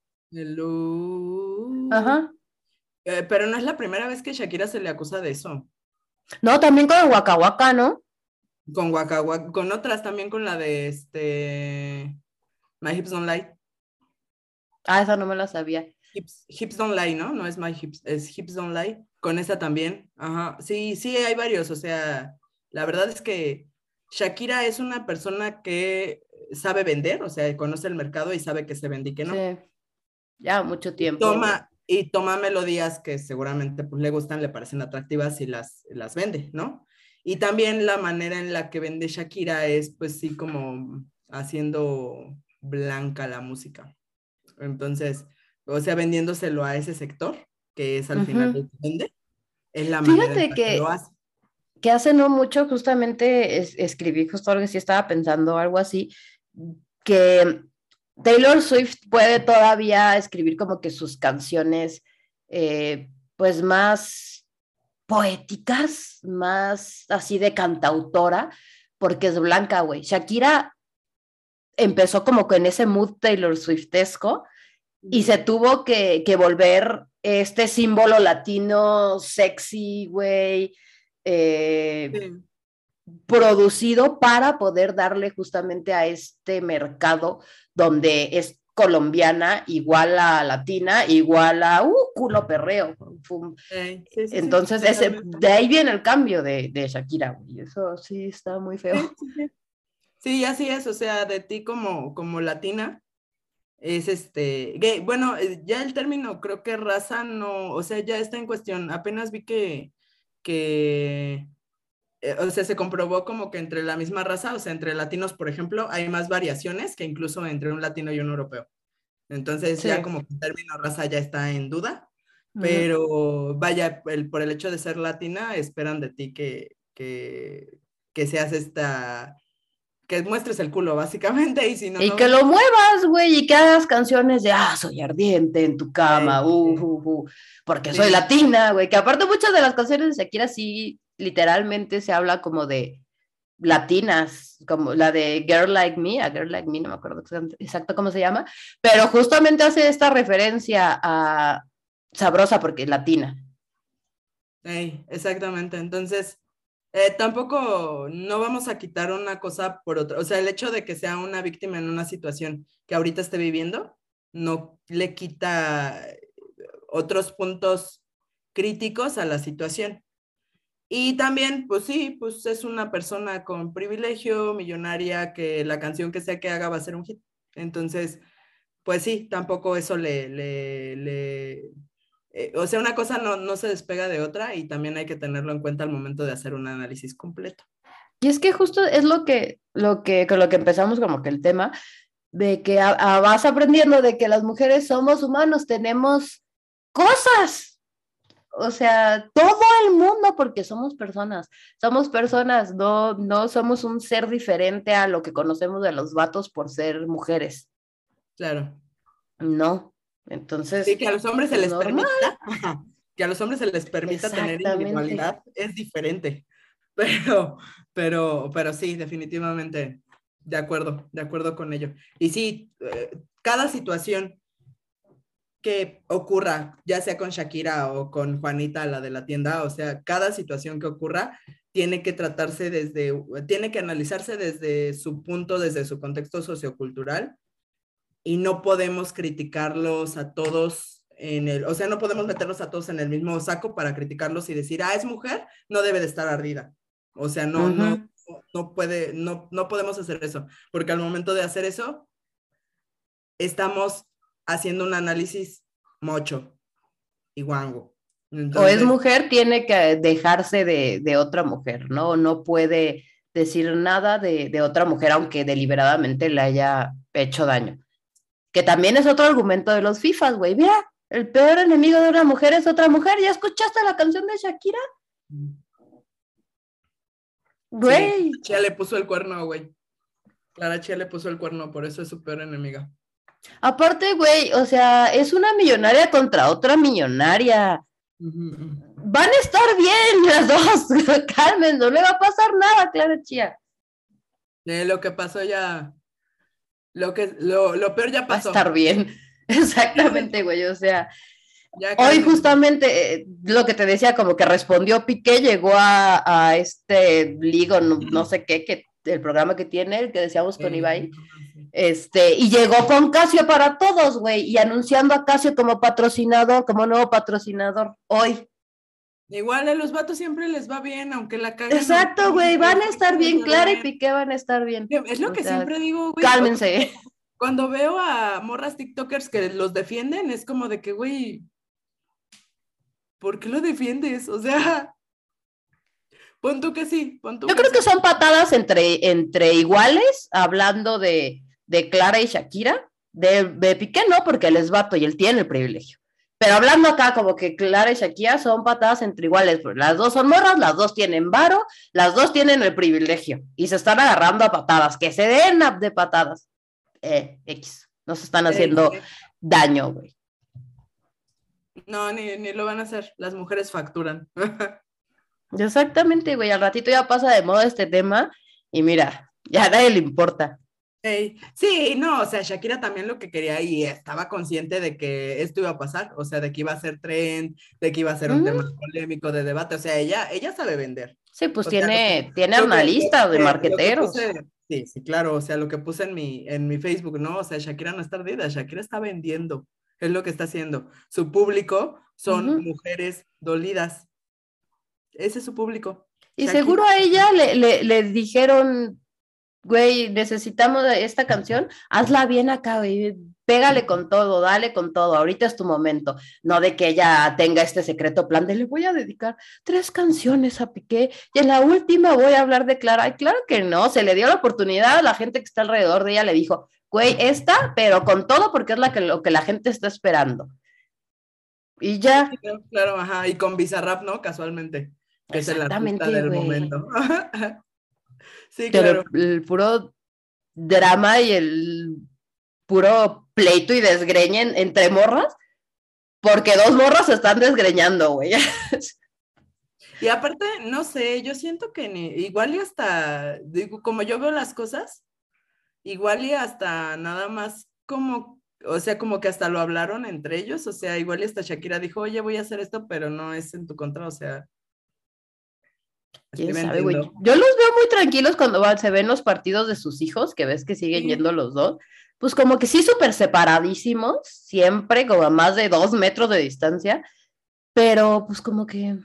Ajá. Eh, pero no es la primera vez que Shakira se le acusa de eso. No, también con Waka Waka, ¿no? Con Waka Waka, con otras también con la de este My Hips Don't Lie. Ah, esa no me la sabía. Hips, hips Don't Lie, ¿no? No es My Hips, es Hips Don't Lie. Con esa también, ajá. Sí, sí, hay varios, o sea, la verdad es que Shakira es una persona que sabe vender, o sea, conoce el mercado y sabe que se vende y que no. Sí. Ya, mucho tiempo. Toma, y toma melodías que seguramente pues, le gustan, le parecen atractivas y las, las vende, ¿no? Y también la manera en la que vende Shakira es, pues sí, como haciendo blanca la música. Entonces, o sea, vendiéndoselo a ese sector que es al final vende, es la Fíjate que, lo hace. Que hace no mucho, justamente escribí justo algo que sí estaba pensando, algo así, que Taylor Swift puede todavía escribir como que sus canciones, eh, pues más poéticas, más así de cantautora, porque es blanca, güey. Shakira empezó como que en ese mood Taylor Swiftesco y se tuvo que, que volver este símbolo latino sexy, güey, eh, producido para poder darle justamente a este mercado donde es colombiana igual a latina, igual a uh, culo perreo. Entonces, ese, de ahí viene el cambio de, de Shakira, y eso sí está muy feo. Sí, así es, o sea, de ti como, como latina, es este, gay. Bueno, eh, ya el término creo que raza no, o sea, ya está en cuestión. Apenas vi que, que, eh, o sea, se comprobó como que entre la misma raza, o sea, entre latinos, por ejemplo, hay más variaciones que incluso entre un latino y un europeo. Entonces ya como que el término raza ya está en duda, pero vaya, el, por el hecho de ser latina, esperan de ti que, que, que seas esta que muestres el culo, básicamente, y si no... Y que lo muevas, güey, y que hagas canciones de, ah, soy ardiente en tu cama, uh, uh, uh, porque soy latina, güey, que aparte muchas de las canciones de Shakira sí, literalmente se habla como de latinas, como la de Girl Like Me, a Girl Like Me, no me acuerdo exacto cómo se llama, pero justamente hace esta referencia a sabrosa porque es latina. Exactamente, entonces eh, tampoco no vamos a quitar una cosa por otra. O sea, el hecho de que sea una víctima en una situación que ahorita esté viviendo no le quita otros puntos críticos a la situación. Y también, pues sí, pues es una persona con privilegio, millonaria, que la canción que sea que haga va a ser un hit. Entonces, pues sí, tampoco eso le, le, eh, o sea, una cosa no, no se despega de otra y también hay que tenerlo en cuenta al momento de hacer un análisis completo. Y es que justo es lo que, lo que, con lo que empezamos como que el tema, de que vas aprendiendo de que las mujeres somos humanos, tenemos cosas, o sea, todo el mundo, porque somos personas, somos personas, no, no somos un ser diferente a lo que conocemos de los vatos por ser mujeres. Claro. No, entonces. Sí, que a los hombres se les permita, que a los hombres se les permita tener individualidad es diferente. Pero, pero, pero sí, definitivamente, de acuerdo, de acuerdo con ello. Y sí, eh, cada situación que ocurra, ya sea con Shakira o con Juanita, la de la tienda, o sea, cada situación que ocurra tiene que tratarse desde, tiene que analizarse desde su punto, desde su contexto sociocultural y no podemos criticarlos a todos en el, o sea, no podemos meterlos a todos en el mismo saco para criticarlos y decir, ah, es mujer, no debe de estar ardida. O sea, no, no, no puede, no, no podemos hacer eso, porque al momento de hacer eso, estamos haciendo un análisis mocho y guango. o es mujer, tiene que dejarse de, de, otra mujer, ¿no? No puede decir nada de, de otra mujer, aunque deliberadamente le haya hecho daño. Que también es otro argumento de los FIFAs, güey. Mira, el peor enemigo de una mujer es otra mujer. ¿Ya escuchaste la canción de Shakira? Güey. Sí, Chia le puso el cuerno, güey. Clara Chia le puso el cuerno, por eso es su peor enemiga. Aparte, güey, o sea, es una millonaria contra otra millonaria. Van a estar bien las dos, Carmen, no le va a pasar nada, Clara Chia. De lo que pasó ya lo, que, lo, lo peor ya pasó. Va a estar bien. Exactamente, güey. O sea, hoy justamente eh, lo que te decía, como que respondió Piqué, llegó a, a este Ligo, no, sé qué, que el programa que tiene, el que decíamos con Ibai. Este, y llegó con Casio para todos, güey, y anunciando a Casio como patrocinador, como nuevo patrocinador hoy. Igual a los vatos siempre les va bien, aunque la caguen. Exacto, güey, van a estar bien, Clara y Piqué van a estar bien. Es lo que siempre digo, güey. Cálmense. Cuando, veo a morras TikTokers que los defienden, es como de que, güey, ¿por qué lo defiendes? O sea, pon tú que sí, pon tú Yo creo que son patadas entre, entre iguales, hablando de, de Clara y Shakira. De, de Piqué no, porque él es vato y él tiene el privilegio. Pero hablando acá como que Clara y Shakira son patadas entre iguales, pues las dos son morras, las dos tienen varo, las dos tienen el privilegio y se están agarrando a patadas, que se den de patadas. Eh, X, no se están haciendo daño, güey. No, ni, ni lo van a hacer, las mujeres facturan. Exactamente, güey, al ratito ya pasa de moda este tema y mira, ya a nadie le importa. Sí, no, o sea, Shakira también lo que quería y estaba consciente de que esto iba a pasar, o sea, de que iba a ser trend, de que iba a ser un tema polémico de debate, o sea, ella, ella sabe vender. Sí, pues tiene, tiene una lista de marqueteros. sí, sí, claro, o sea, lo que puse en mi, en mi Facebook, ¿no? O sea, Shakira no está ardida, Shakira está vendiendo, es lo que está haciendo. Su público son mujeres dolidas. Ese es su público. Y seguro a ella le, le, le dijeron, güey, necesitamos esta canción, hazla bien acá, güey, pégale con todo, dale con todo, ahorita es tu momento, no de que ella tenga este secreto plan de le voy a dedicar tres canciones a Piqué y en la última voy a hablar de Clara, ay, claro que no, se le dio la oportunidad, la gente que está alrededor de ella le dijo, güey, esta, pero con todo porque es la que, lo que la gente está esperando. Y ya. Claro, ajá, y con Bizarrap, ¿no? Casualmente, que es el artista del momento. Sí, claro. el puro drama y el puro pleito y desgreñen entre morras, porque dos morras se están desgreñando, güey. Y aparte, no sé, yo siento que igual y hasta, digo, como yo veo las cosas, igual y hasta nada más como, o sea, como que hasta lo hablaron entre ellos, o sea, igual y hasta Shakira dijo, oye, voy a hacer esto, pero no es en tu contra, o sea, yo los veo muy tranquilos cuando van, se ven los partidos de sus hijos, que ves que siguen yendo los dos. Pues como que sí, súper separadísimos, siempre como a más de dos metros de distancia, pero pues como que...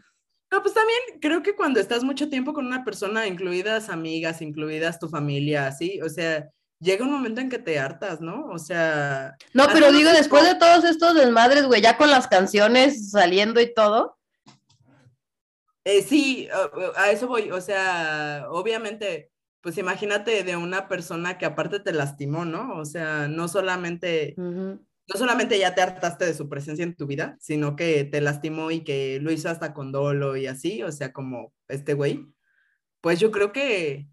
No, pues también creo que cuando estás mucho tiempo con una persona, incluidas amigas, incluidas tu familia, así, o sea, llega un momento en que te hartas, ¿no? O sea... No, pero digo, después de todos estos desmadres, güey, ya con las canciones saliendo y todo, eh, sí, a eso voy. O sea, obviamente, pues imagínate de una persona que aparte te lastimó, ¿no? O sea, no solamente, no solamente ya te hartaste de su presencia en tu vida, sino que te lastimó y que lo hizo hasta con dolo y así, o sea, como este güey. Pues yo creo que,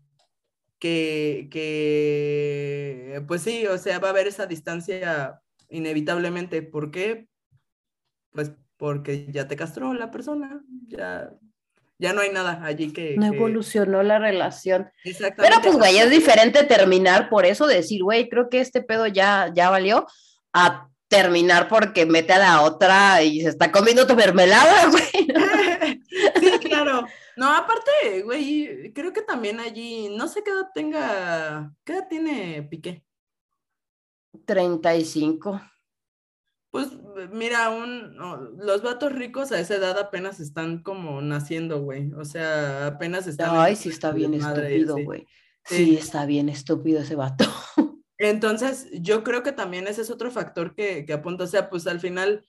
que, que, pues sí, o sea, va a haber esa distancia inevitablemente. ¿Por qué? Pues porque ya te castró la persona, ya ya no hay nada allí que... No evolucionó la relación. Pero pues, güey, es diferente terminar por eso, decir, güey, creo que este pedo ya, ya valió, a terminar porque mete a la otra y se está comiendo tu mermelada, güey. sí, claro. No, aparte, güey, creo que también allí, no sé qué edad tenga, ¿qué edad tiene Piqué? 35. Pues mira, un, los vatos ricos a esa edad apenas están como naciendo, güey. O sea, apenas están. Ay, sí está bien estúpido, güey. Sí. está bien estúpido ese vato. Entonces, yo creo que también ese es otro factor que, que apunta. O sea, pues al final,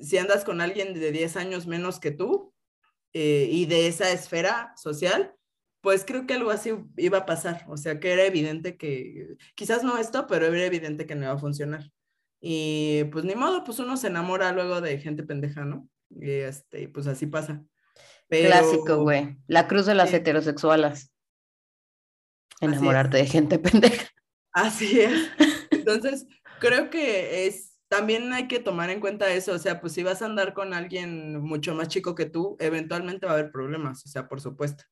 si andas con alguien de 10 años menos que tú eh, y de esa esfera social, pues creo que algo así iba a pasar. O sea, que era evidente que, quizás no esto, pero era evidente que no iba a funcionar. Y pues ni modo, pues uno se enamora luego de gente pendeja, ¿no? Y este, pues así pasa. Clásico, güey. La cruz de las heterosexuales. Enamorarte de gente pendeja. Así es. Entonces, creo que es, también hay que tomar en cuenta eso, o sea, pues si vas a andar con alguien mucho más chico que tú, eventualmente va a haber problemas, o sea, por supuesto,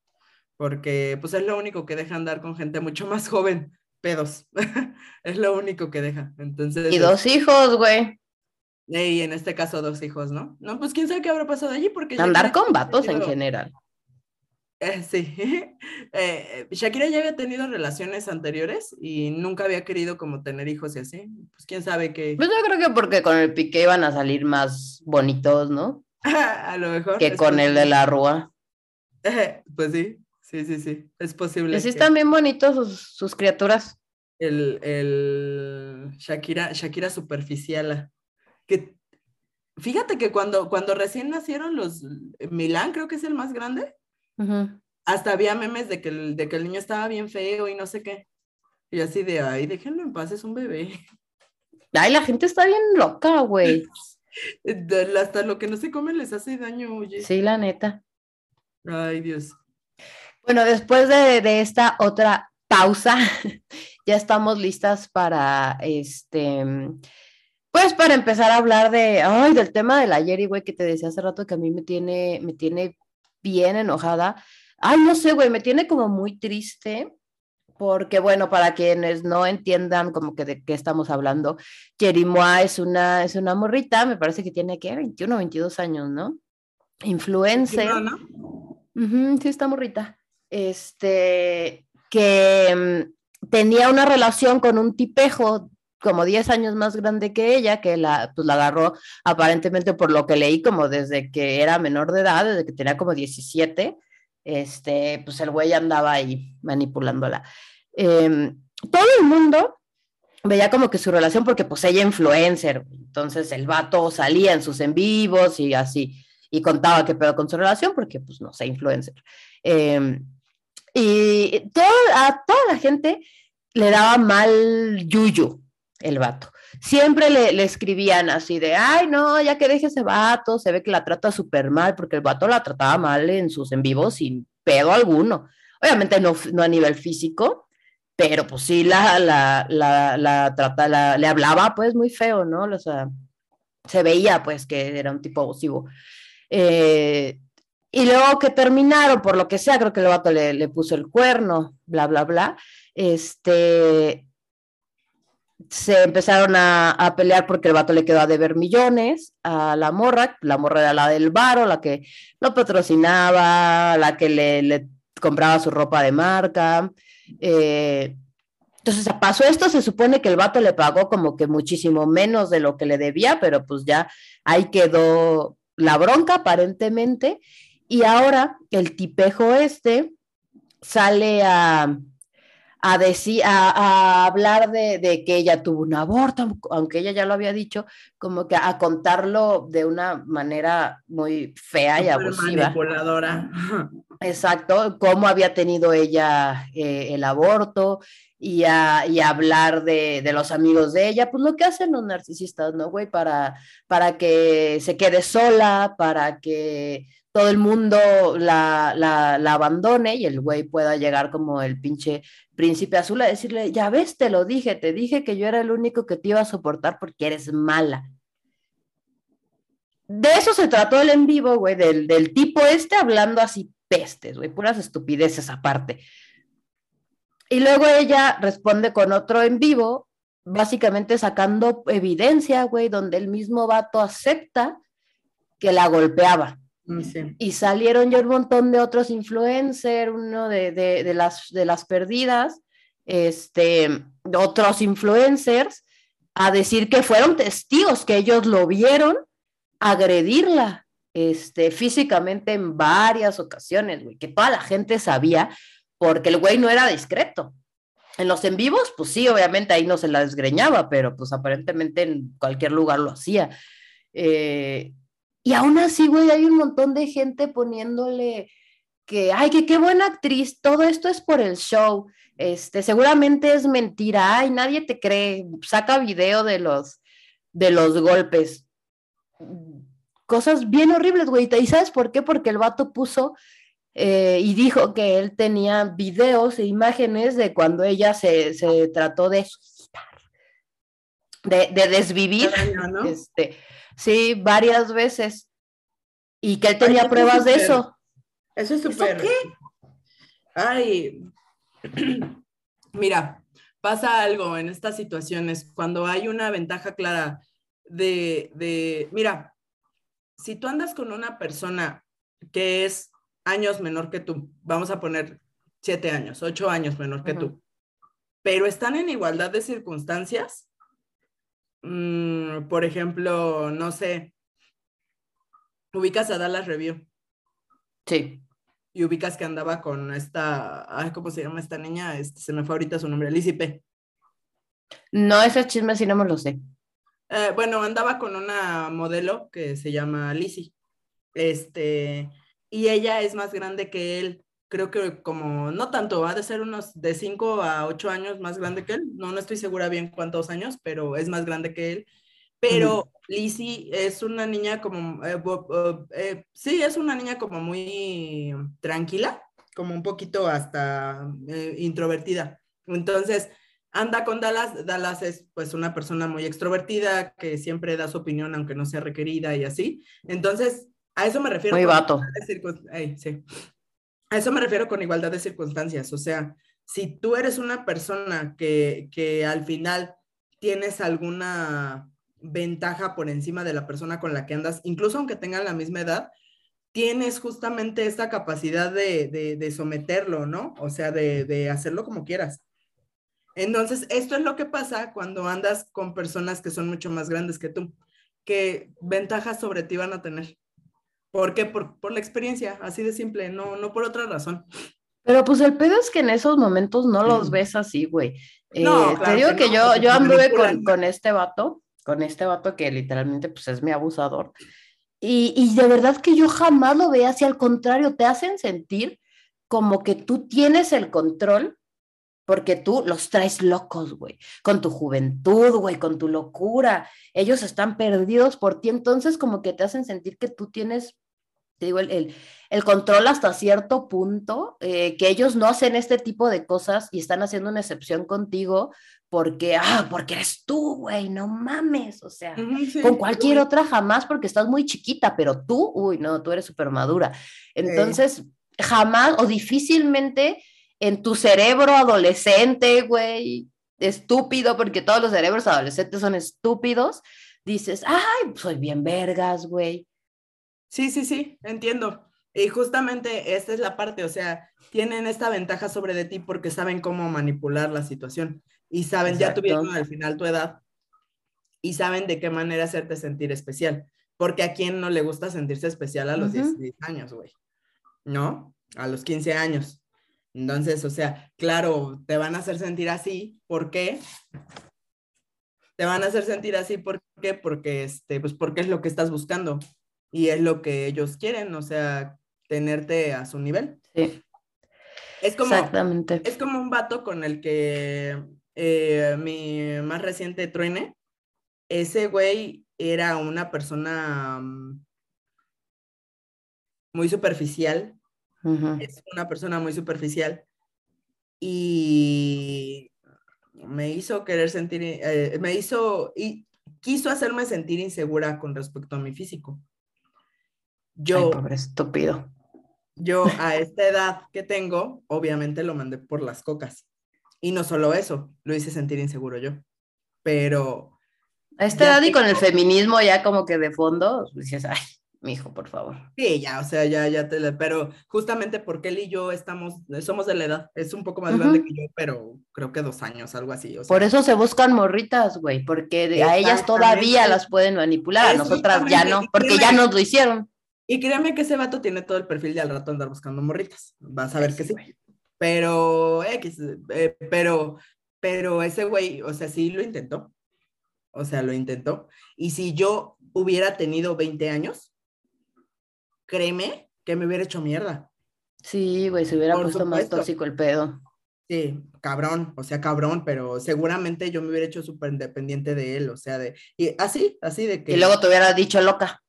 porque pues es lo único que deja andar con gente mucho más joven, pedos. es lo único que deja. Entonces. Y dos hijos, güey. Y en este caso dos hijos, ¿no? No, pues quién sabe qué habrá pasado allí porque... Andar con vatos en general. Eh, sí. Eh, Shakira ya había tenido relaciones anteriores y nunca había querido como tener hijos y así. Pues quién sabe qué. Pues yo creo que porque con el pique iban a salir más bonitos, ¿no? a lo mejor. Que con el de la rúa. pues sí. Sí, sí, sí, es posible. Sí, están bien bonitos sus, criaturas. El, el, Shakira, Shakira superficial. Que, fíjate que cuando, cuando recién nacieron los, Milán creo que es el más grande, hasta había memes de que, el, de que el niño estaba bien feo y no sé qué. Y así de, ay, déjenlo en paz, es un bebé. Ay, la gente está bien loca, güey. Hasta lo que no se come les hace daño, oye. Sí, la neta. Ay, Dios. Bueno, después de, esta otra pausa, ya estamos listas para este, pues para empezar a hablar de, ay, del tema del ayer y güey que te decía hace rato que a mí me tiene, me tiene bien enojada. Ay, no sé, güey, me tiene como muy triste porque bueno, para quienes no entiendan como que de qué estamos hablando, Jerimoa es una, es una morrita, me parece que tiene que 21 o 22 años, ¿no? Influencer. sí, está morrita este, que mm, tenía una relación con un tipejo como 10 años más grande que ella, que la, pues, la agarró aparentemente por lo que leí como desde que era menor de edad, desde que tenía como 17, este, pues el güey andaba ahí manipulándola. Em, todo el mundo veía como que su relación, porque pues ella influencer, entonces el vato salía en sus en vivos y así, y contaba qué pedo con su relación, porque pues no sé, influencer. Em, y a toda la gente le daba mal yuyu el vato. Siempre le, le, escribían así de, ay, no, ya que deje ese vato, se ve que la trata súper mal, porque el vato la trataba mal en sus en vivos sin pedo alguno. Obviamente no, no a nivel físico, pero pues sí la, la, la, la trata, la, le hablaba pues muy feo, ¿no? O sea, se veía pues que era un tipo abusivo. Eh, y luego que terminaron, por lo que sea, creo que el vato le, puso el cuerno, bla, bla, bla. Este, se empezaron a, a, pelear porque el vato le quedó a deber millones a la morra, la morra era la del baro, la que lo patrocinaba, la que le, le compraba su ropa de marca, eh, entonces pasó esto, se supone que el vato le pagó como que muchísimo menos de lo que le debía, pero pues ya ahí quedó la bronca aparentemente. Y ahora el tipejo este sale a, a decir, a, hablar de, de, que ella tuvo un aborto, aunque ella ya lo había dicho, como que a contarlo de una manera muy fea y abusiva. Manipuladora. Exacto, cómo había tenido ella eh, el aborto y, a, y hablar de, de, los amigos de ella, pues lo que hacen los narcisistas, ¿no, güey? Para, para que se quede sola, para que todo el mundo la, la, la abandone y el güey pueda llegar como el pinche príncipe azul a decirle, ya ves, te lo dije, te dije que yo era el único que te iba a soportar porque eres mala. De eso se trató el en vivo, güey, del, del tipo este hablando así pestes, güey, puras estupideces aparte. Y luego ella responde con otro en vivo, básicamente sacando evidencia, güey, donde el mismo vato acepta que la golpeaba. Mm. Y salieron ya un montón de otros influencers, uno de, de, de, las, de las perdidas, este, otros influencers, a decir que fueron testigos, que ellos lo vieron agredirla este, físicamente en varias ocasiones, güey, que toda la gente sabía porque el güey no era discreto. En los en vivos, pues sí, obviamente ahí no se la desgreñaba, pero pues aparentemente en cualquier lugar lo hacía. Eh, y aún así, güey, hay un montón de gente poniéndole que, ay, que qué buena actriz, todo esto es por el show, este, seguramente es mentira, ay, nadie te cree, saca video de los, de los golpes cosas bien horribles, güey. ¿Y sabes por qué? Porque el vato puso eh, y dijo que él tenía videos e imágenes de cuando ella se, se trató de de, de desvivir. ¿no? Este, sí, varias veces. Y que él tenía Ay, pruebas de eso. Eso es súper. qué? Ay, mira, pasa algo en estas situaciones cuando hay una ventaja clara de, de, mira, si tú andas con una persona que es años menor que tú, vamos a poner siete años, ocho años menor que uh -huh. tú, pero están en igualdad de circunstancias, mmm, por ejemplo, no sé, ubicas a Dallas Review. Sí. Y ubicas que andaba con esta, ay, ¿cómo se llama esta niña? Este, se me fue ahorita su nombre, Lizzie P. No, ese chisme sí no me lo sé. Eh, bueno, andaba con una modelo que se llama Lizzie. Este, y ella es más grande que él. Creo que como, no tanto, ha de ser unos de 5 a 8 años más grande que él. No, no estoy segura bien cuántos años, pero es más grande que él. Pero -huh. Lizzie es una niña como, eh, eh, sí, es una niña como muy tranquila, como un poquito hasta eh, introvertida. Entonces, anda con Dallas. Dallas es pues una persona muy extrovertida que siempre da su opinión aunque no sea requerida y así. Entonces, a eso me refiero. Muy vato. Ay, sí. A eso me refiero con igualdad de circunstancias. O sea, si tú eres una persona que, que al final tienes alguna ventaja por encima de la persona con la que andas, incluso aunque tengan la misma edad, tienes justamente esta capacidad de, de, someterlo, ¿no? O sea, de, de hacerlo como quieras. Entonces, esto es lo que pasa cuando andas con personas que son mucho más grandes que tú, que ventajas sobre ti van a tener. ¿Por qué? Por, por la experiencia, así de simple, no, no por otra razón. Pero pues el pedo es que en esos momentos no los ves así, güey. Eh, te digo que, yo, yo anduve con, con, este vato, con este vato que literalmente pues es mi abusador. Y, y de verdad que yo jamás lo veía así, al contrario, te hacen sentir como que tú tienes el control porque tú los traes locos, güey, con tu juventud, güey, con tu locura. Ellos están perdidos por ti, entonces como que te hacen sentir que tú tienes, te digo, el, el, control hasta cierto punto, eh, que ellos no hacen este tipo de cosas y están haciendo una excepción contigo porque, ah, porque eres tú, güey, no mames, o sea, con cualquier otra jamás porque estás muy chiquita, pero tú, uy, no, tú eres súper madura. Entonces, jamás o difícilmente en tu cerebro adolescente, güey, estúpido, porque todos los cerebros adolescentes son estúpidos, dices, ay, soy bien vergas, güey. Sí, sí, sí, entiendo. Y justamente esta es la parte, o sea, tienen esta ventaja sobre de ti porque saben cómo manipular la situación y saben, ya tuvieron al final tu edad y saben de qué manera hacerte sentir especial. Porque a quién no le gusta sentirse especial a los 16 años, güey. ¿No? A los 15 años. Entonces, o sea, claro, te van a hacer sentir así, ¿por qué? Te van a hacer sentir así, ¿por qué? Porque, este, pues porque es lo que estás buscando y es lo que ellos quieren, o sea, tenerte a su nivel. Sí. Es como, Exactamente. Es como un vato con el que eh, mi más reciente truene, ese güey era una persona mm, muy superficial, es una persona muy superficial y me hizo querer sentir, eh, me hizo y quiso hacerme sentir insegura con respecto a mi físico. Yo, pobre estúpido. Yo a esta edad que tengo, obviamente lo mandé por las cocas. Y no solo eso, lo hice sentir inseguro yo. Pero... A esta edad y con el feminismo ya como que de fondo, dices, ay, mi hijo, por favor. Sí, ya, o sea, ya, ya te pero justamente porque él y yo estamos, somos de la edad, es un poco más grande que yo, pero creo que dos años, algo así. por eso se buscan morritas, güey, porque a ellas todavía las pueden manipular, a nosotras ya no, porque ya nos lo hicieron. Y créame que ese vato tiene todo el perfil de al rato andar buscando morritas, vas a ver que sí. Pero, X, eh, pero, pero ese güey, o sea, sí lo intentó. O sea, lo intentó. Y si yo hubiera tenido 20 años, créeme que me hubiera hecho mierda. Sí, güey, se hubiera puesto más tóxico el pedo. Sí, cabrón, o sea, cabrón, pero seguramente yo me hubiera hecho súper independiente de él, o sea, de, y así, así de que. Y luego te hubiera dicho loca.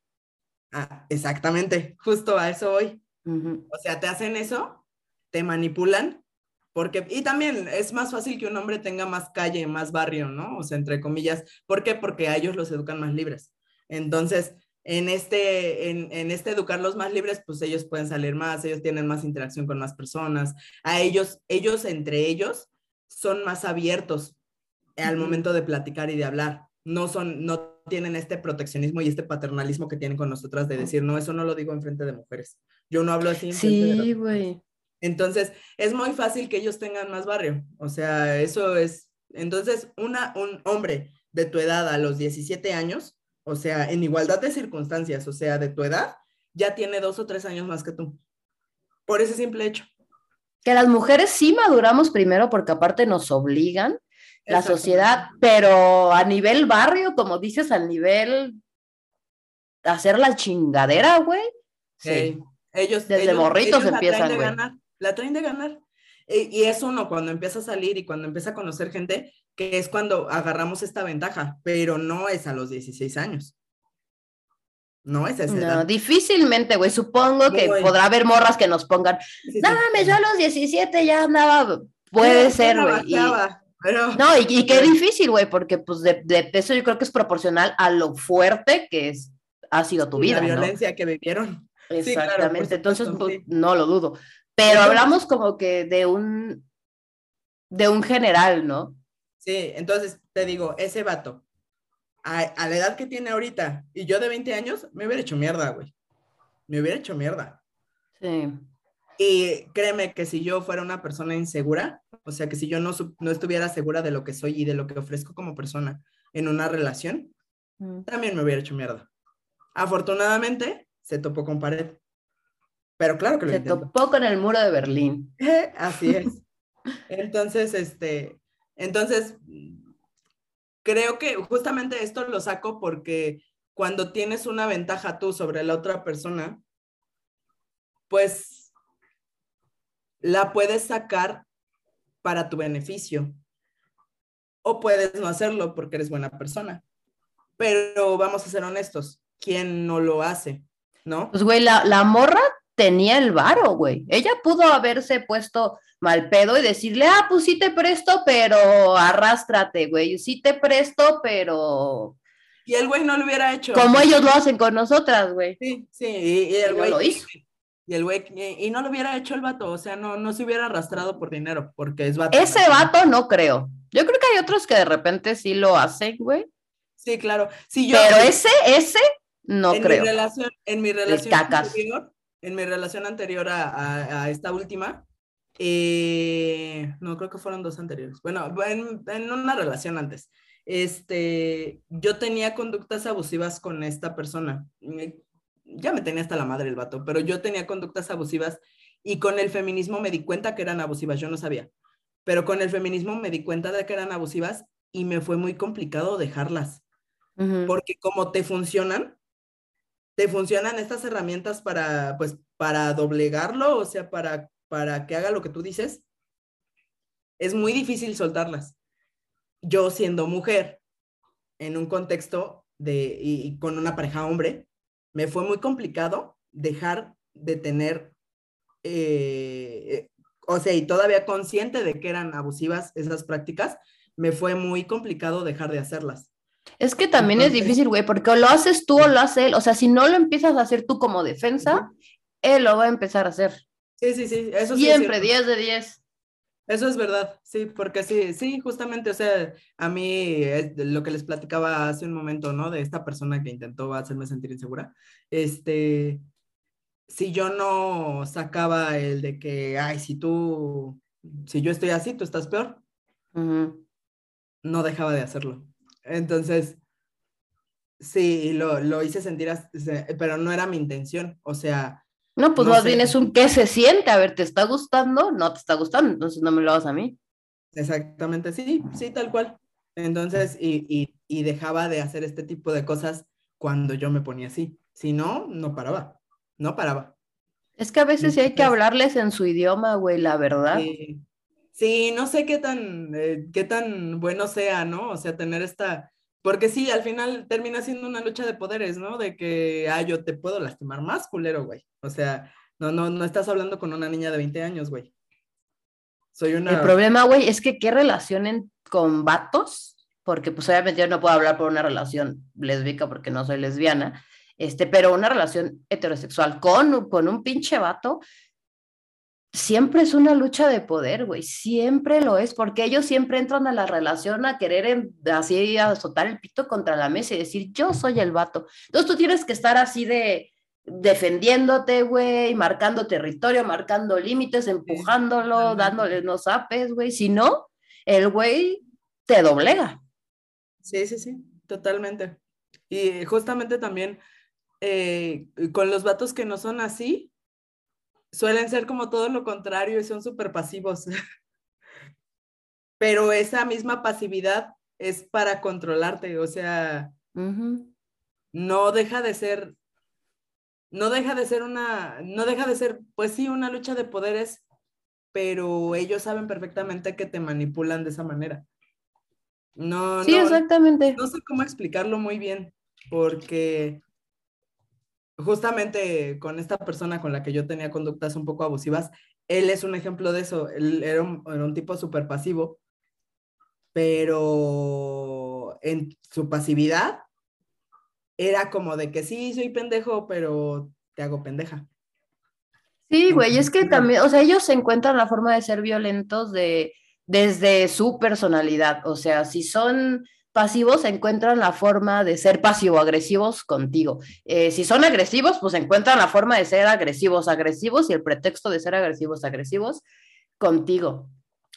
Ah, exactamente, justo a eso voy. O sea, te hacen eso, te manipulan, porque, y también es más fácil que un hombre tenga más calle, más barrio, ¿no? O sea, entre comillas, ¿por qué? Porque a ellos los educan más libres. Entonces, en este, en, en, este educarlos más libres, pues ellos pueden salir más, ellos tienen más interacción con más personas, a ellos, ellos entre ellos son más abiertos al momento de platicar y de hablar. No son, no tienen este proteccionismo y este paternalismo que tienen con nosotras de decir, no, eso no lo digo en frente de mujeres. Yo no hablo así. sí, güey. Entonces, es muy fácil que ellos tengan más barrio. O sea, eso es. Entonces, una, un hombre de tu edad a los 17 años o sea, en igualdad de circunstancias, o sea, de tu edad, ya tiene dos o tres años más que tú. Por ese simple hecho. Que las mujeres sí maduramos primero porque aparte nos obligan la sociedad, pero a nivel barrio, como dices, al nivel hacer la chingadera, güey. Sí. Ellos desde morritos empiezan, la traen de ganar, la traen de ganar. Y, es uno cuando empieza a salir y cuando empieza a conocer gente, que es cuando agarramos esta ventaja, pero no es a los 16 años. No es esa No, difícilmente, güey. Supongo que podrá haber morras que nos pongan, no mames, yo a los 17 ya andaba, puede ser, güey. No, y, qué difícil, güey, porque pues de, de, eso yo creo que es proporcional a lo fuerte que es, ha sido tu vida. La violencia que vivieron. Exactamente, entonces pues, no lo dudo. Pero hablamos como que de un, de un general, ¿no? Sí, entonces te digo, ese vato, a, la edad que tiene ahorita, y yo de 20 años, me hubiera hecho mierda, güey. Me hubiera hecho mierda. Sí. Y créeme que si yo fuera una persona insegura, o sea, que si yo no, no estuviera segura de lo que soy y de lo que ofrezco como persona en una relación, mm. también me hubiera hecho mierda. Afortunadamente, se topó con pared Pero claro que lo Se topó con el muro de Berlín. Así es. Entonces, este, entonces, creo que justamente esto lo saco porque cuando tienes una ventaja tú sobre la otra persona, pues la puedes sacar para tu beneficio. O puedes no hacerlo porque eres buena persona. Pero vamos a ser honestos, ¿quién no lo hace? ¿No? Pues, güey, la, la morra tenía el varo, güey. Ella pudo haberse puesto mal pedo y decirle, ah, pues sí te presto, pero arrástrate, güey. Sí te presto, pero. Y el güey no lo hubiera hecho. Como ellos lo hacen con nosotras, güey. Sí, sí, y, el güey. lo hizo. Y el güey, y, no lo hubiera hecho el vato, o sea, no, no se hubiera arrastrado por dinero, porque es vato. Ese vato no creo. Yo creo que hay otros que de repente sí lo hacen, güey. Sí, claro. Sí, yo, Pero ese, ese, no en creo. Mi relación, en mi relación anterior, en mi relación anterior a, a, esta última, eh, no, creo que fueron dos anteriores. Bueno, en, en, una relación antes, este, yo tenía conductas abusivas con esta persona. Ya me tenía hasta la madre el vato, pero yo tenía conductas abusivas y con el feminismo me di cuenta que eran abusivas, yo no sabía. Pero con el feminismo me di cuenta de que eran abusivas y me fue muy complicado dejarlas. Porque como te funcionan, te funcionan estas herramientas para, pues, para doblegarlo, o sea, para, para que haga lo que tú dices, es muy difícil soltarlas. Yo siendo mujer, en un contexto de, y, con una pareja hombre, me fue muy complicado dejar de tener, eh, o sea, y todavía consciente de que eran abusivas esas prácticas, me fue muy complicado dejar de hacerlas. Es que también es difícil, güey, porque o lo haces tú o lo hace él. O sea, si no lo empiezas a hacer tú como defensa, él lo va a empezar a hacer. Sí, sí, sí. Eso Siempre, 10 de 10. Eso es verdad, sí, porque sí, sí, justamente, o sea, a mí lo que les platicaba hace un momento, ¿no? De esta persona que intentó hacerme sentir insegura, este, si yo no sacaba el de que, ay, si tú, si yo estoy así, tú estás peor, no dejaba de hacerlo. Entonces, sí, lo, lo hice sentir, pero no era mi intención. O sea. No, pues más bien es un qué se siente. A ver, ¿te está gustando? No te está gustando, entonces no me lo hagas a mí. Exactamente, sí, sí, tal cual. Entonces, y, y, y dejaba de hacer este tipo de cosas cuando yo me ponía así. Si no, no paraba, no paraba. Es que a veces sí hay que hablarles en su idioma, güey, la verdad. Sí, Sí, no sé qué tan, eh, qué tan bueno sea, ¿no? O sea, tener esta, porque sí, al final termina siendo una lucha de poderes, ¿no? De que, ah, yo te puedo lastimar más, culero, güey. O sea, no, no, no estás hablando con una niña de 20 años, güey. Soy una... El problema, güey, es que qué relacionen con vatos, porque pues obviamente yo no puedo hablar por una relación lésbica porque no soy lesbiana, este, pero una relación heterosexual con, con un pinche vato, siempre es una lucha de poder, güey, siempre lo es, porque ellos siempre entran a la relación a querer así azotar el pito contra la mesa y decir, yo soy el vato. Entonces tú tienes que estar así de defendiéndote, güey, marcando territorio, marcando límites, empujándolo, dándole unos apes, güey, si no, el güey te doblega. Sí, sí, sí, totalmente. Y justamente también eh, con los vatos que no son así, suelen ser como todo lo contrario y son súper pasivos. Pero esa misma pasividad es para controlarte, o sea, no deja de ser, no deja de ser una, no deja de ser, pues sí, una lucha de poderes, pero ellos saben perfectamente que te manipulan de esa manera. No, sí, exactamente. No sé cómo explicarlo muy bien, porque justamente con esta persona con la que yo tenía conductas un poco abusivas, él es un ejemplo de eso. Él era un, tipo súper pasivo, pero en su pasividad era como de que sí, soy pendejo, pero te hago pendeja. Sí, güey, es que también, o sea, ellos encuentran la forma de ser violentos de, desde su personalidad, o sea, si son pasivos encuentran la forma de ser pasivo-agresivos contigo. Eh, si son agresivos, pues encuentran la forma de ser agresivos, agresivos y el pretexto de ser agresivos, agresivos contigo.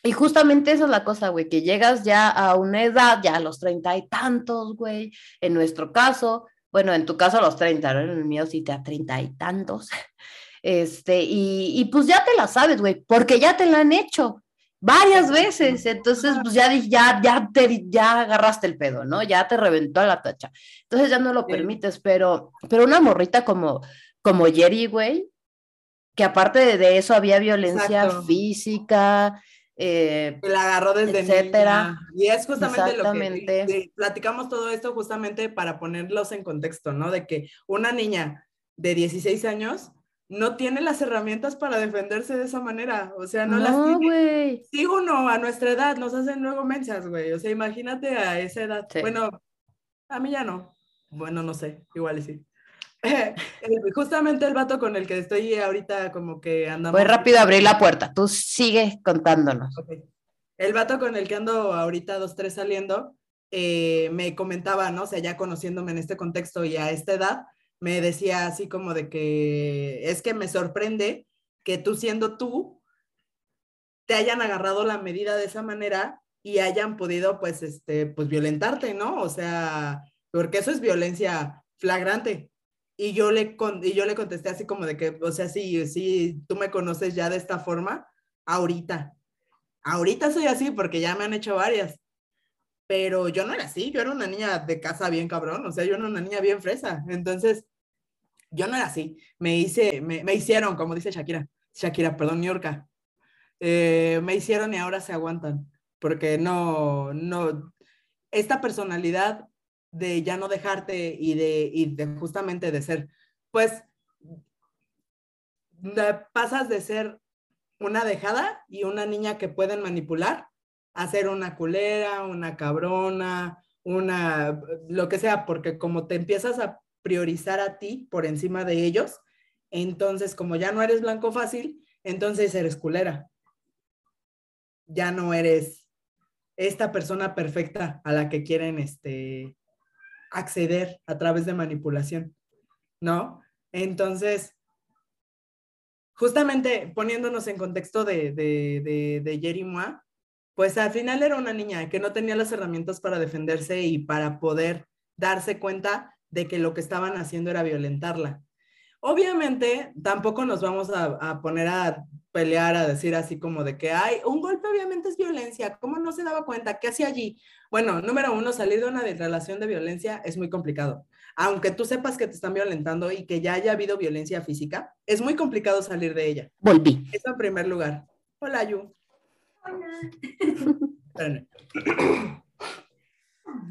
Y justamente esa es la cosa, güey, que llegas ya a una edad, ya a los treinta y tantos, güey, en nuestro caso, bueno, en tu caso a los treinta, ¿no? en el mío sí te a treinta y tantos, este, y, y pues ya te la sabes, güey, porque ya te la han hecho varias veces, entonces pues ya, ya, ya, te, ya agarraste el pedo, ¿no? Ya te reventó la tacha. Entonces ya no lo permites, pero, pero una morrita como, como Jerry, güey, que aparte de eso había violencia física, eh, la agarró desde etcétera. Y es justamente lo que platicamos todo esto justamente para ponerlos en contexto, ¿no? De que una niña de 16 años no tiene las herramientas para defenderse de esa manera. O sea, no, las tiene. Sí, uno a nuestra edad nos hacen luego mensas, güey. O sea, imagínate a esa edad. Bueno, a mí ya no. Bueno, no sé, igual sí. justamente el vato con el que estoy ahorita como que andamos. Voy rápido a abrir la puerta, tú sigue contándonos. El vato con el que ando ahorita dos, tres saliendo, eh, me comentaba, ¿no? O sea, ya conociéndome en este contexto y a esta edad, me decía así como de que es que me sorprende que tú siendo tú te hayan agarrado la medida de esa manera y hayan podido pues este pues violentarte, ¿no? O sea, porque eso es violencia flagrante. Y yo le y yo le contesté así como de que, o sea, sí, sí, tú me conoces ya de esta forma ahorita. Ahorita soy así porque ya me han hecho varias pero yo no era así, yo era una niña de casa bien cabrón, o sea, yo era una niña bien fresa, entonces yo no era así, me hice, me, me hicieron, como dice Shakira, Shakira, perdón, Yorka, eh, me hicieron y ahora se aguantan, porque no, no, esta personalidad de ya no dejarte y de, y de justamente de ser, pues, pasas de ser una dejada y una niña que pueden manipular hacer una culera, una cabrona, una, lo que sea, porque como te empiezas a priorizar a ti por encima de ellos, entonces como ya no eres blanco fácil, entonces eres culera. Ya no eres esta persona perfecta a la que quieren este, acceder a través de manipulación, ¿no? Entonces, justamente poniéndonos en contexto de, de, de, de Jerry Moa, pues al final era una niña que no tenía las herramientas para defenderse y para poder darse cuenta de que lo que estaban haciendo era violentarla. Obviamente, tampoco nos vamos a, poner a pelear, a decir así como de que, hay un golpe obviamente es violencia, ¿cómo no se daba cuenta? ¿Qué hacía allí? Bueno, número uno, salir de una relación de violencia es muy complicado. Aunque tú sepas que te están violentando y que ya haya habido violencia física, es muy complicado salir de ella. Volví. Eso en primer lugar. Hola, Yu.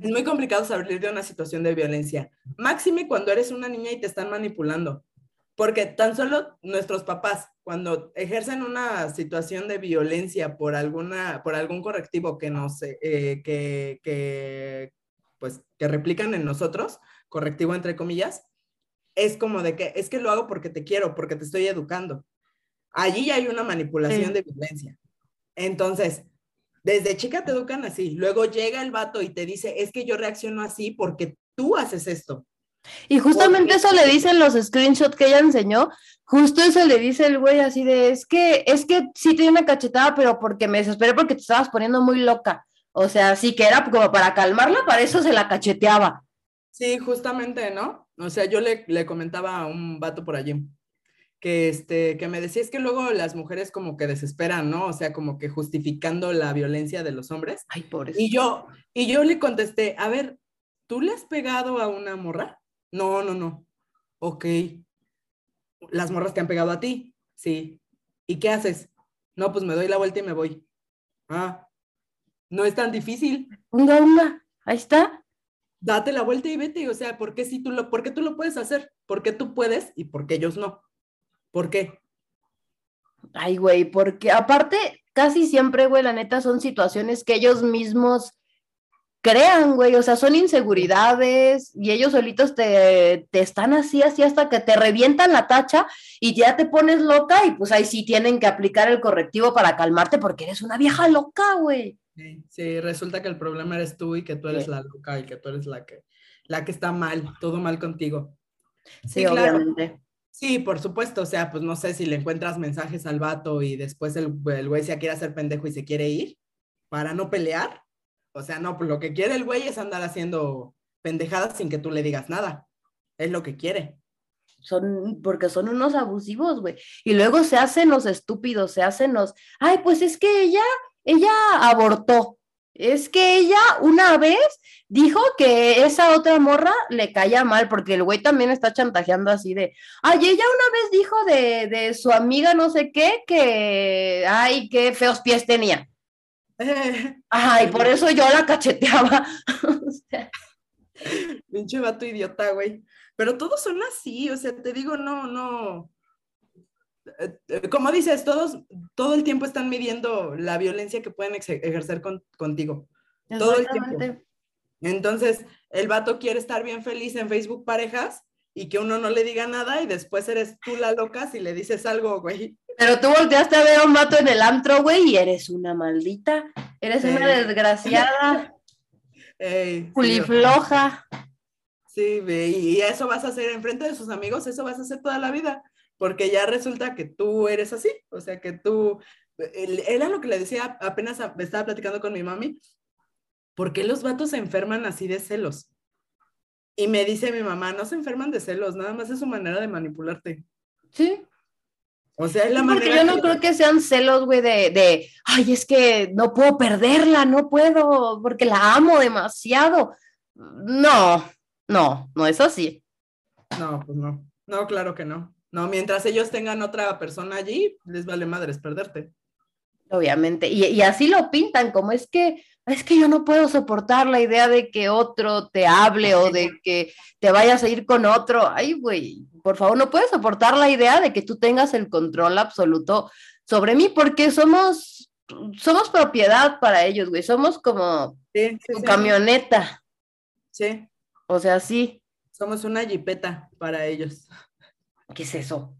Es muy complicado salir de una situación de violencia. Máxime cuando eres una niña y te están manipulando. Porque tan solo nuestros papás, cuando ejercen una situación de violencia por, alguna, por algún correctivo que, no sé, eh, que, que, pues, que replican en nosotros, correctivo entre comillas, es como de que es que lo hago porque te quiero, porque te estoy educando. Allí ya hay una manipulación de violencia. Entonces, desde chica te educan así. Luego llega el vato y te dice, es que yo reacciono así porque tú haces esto. Y justamente eso le dicen los screenshots que ella enseñó. Justo eso le dice el güey así de, es que, es que sí te una cachetada, pero porque me desesperé porque te estabas poniendo muy loca. O sea, sí que era como para calmarla, para eso se la cacheteaba. Sí, justamente, ¿no? O sea, yo le, le comentaba a un vato por allí que, este, que me decía es que luego las mujeres como que desesperan, ¿no? O sea, como que justificando la violencia de los hombres. Ay, pobre. Y yo, y yo le contesté, a ver, ¿tú le has pegado a una morra? No, no, no. Ok. ¿Las morras te han pegado a ti? Sí. ¿Y qué haces? No, pues me doy la vuelta y me voy. Ah, no es tan difícil. Una, una, ahí está. Date la vuelta y vete. O sea, ¿por qué, si tú lo, ¿por qué tú lo puedes hacer? ¿Por qué tú puedes y por qué ellos no? ¿Por qué? Ay, güey, porque aparte, casi siempre, güey, la neta, son situaciones que ellos mismos crean, güey, o sea, son inseguridades y ellos solitos te, te, están así, así hasta que te revientan la tacha y ya te pones loca y pues ahí sí tienen que aplicar el correctivo para calmarte porque eres una vieja loca, güey. Sí, resulta que el problema eres tú y que tú eres la loca y que tú eres la que, la que está mal, todo mal contigo. Sí, obviamente. Sí, por supuesto, o sea, pues no sé si le encuentras mensajes al vato y después el, el güey se quiere hacer pendejo y se quiere ir para no pelear. O sea, no, pues lo que quiere el güey es andar haciendo pendejadas sin que tú le digas nada. Es lo que quiere. son, porque son unos abusivos, güey. Y luego se hacen los estúpidos, se hacen los, ay, pues es que ella, ella abortó. Es que ella una vez dijo que esa otra morra le caía mal, porque el güey también está chantajeando así de, ay, ella una vez dijo de, de su amiga no sé qué, que, ay, qué feos pies tenía. Ay, por eso yo la cacheteaba. Pinche vato idiota, güey. Pero todos son así, o sea, te digo, no, no. Eh, eh, como dices, todos todo el tiempo están midiendo la violencia que pueden ejercer contigo. Todo el tiempo. Entonces, el vato quiere estar bien feliz en Facebook parejas y que uno no le diga nada y después eres tú la loca si le dices algo, güey. Pero tú volteaste a ver a un vato en el antro, güey, y eres una maldita, eres una desgraciada, pulifloja. Sí, y eso vas a hacer enfrente de sus amigos, eso vas a hacer toda la vida, porque ya resulta que tú eres así, o sea, que tú, era lo que le decía, apenas estaba platicando con mi mami, ¿por qué los vatos se enferman así de celos? Y me dice mi mamá, no se enferman de celos, nada más es su manera de manipularte. Sí. O sea, es la manera. Porque yo no creo que sean celos, güey, de, de, ay, es que no puedo perderla, no puedo, porque la amo demasiado. No, no, no es así. No, pues no. No, claro que no. No, mientras ellos tengan otra persona allí, les vale madres perderte. Obviamente. Y, así lo pintan, como es que, es que yo no puedo soportar la idea de que otro te hable o de que te vayas a ir con otro. Ay, güey, por favor, no puedes soportar la idea de que tú tengas el control absoluto sobre mí, porque somos, somos propiedad para ellos, güey. Somos como tu camioneta. Sí. O sea, sí. Somos una jipeta para ellos. ¿Qué es eso?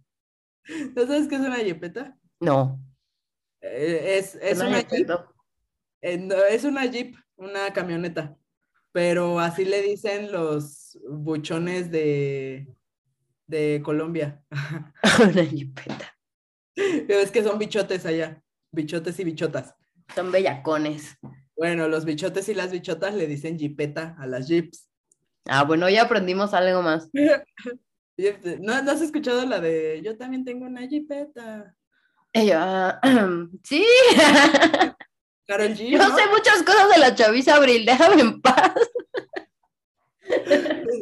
¿No sabes qué es una jipeta? No. Eh, es, una, jeep. Eh, es una jeep, una camioneta. Pero así le dicen los buchones de, de Colombia. una jipeta. Es que son bichotes allá. Bichotes y bichotas. Son bellacones. Bueno, los bichotes y las bichotas le dicen jipeta a las jeeps. Ah, bueno, ya aprendimos algo más. ¿No, ¿No, has escuchado la de yo también tengo una jipeta? Ella, sí. Carol G, Yo sé muchas cosas de la chaviza Abril, déjame en paz.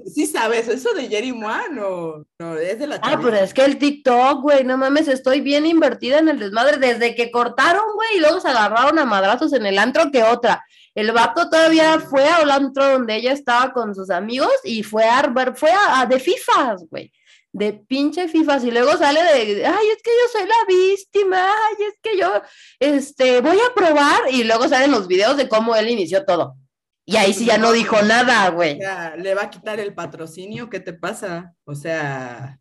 Sí sabes, eso de Jerry Moa no, no, es de la chaviza. Ah, pero es que el TikTok, güey, no mames, estoy bien invertida en el desmadre desde que cortaron, güey, y luego se agarraron a madrazos en el antro que otra. El vato todavía fue a un antro donde ella estaba con sus amigos y fue a, fue a, de FIFAs, güey. De pinche FIFAs. Y luego sale de, ay, es que yo soy la víctima, ay, es que yo, este, voy a probar. Y luego salen los videos de cómo él inició todo. Y ahí sí ya no dijo nada, güey. Le va a quitar el patrocinio, ¿qué te pasa? O sea,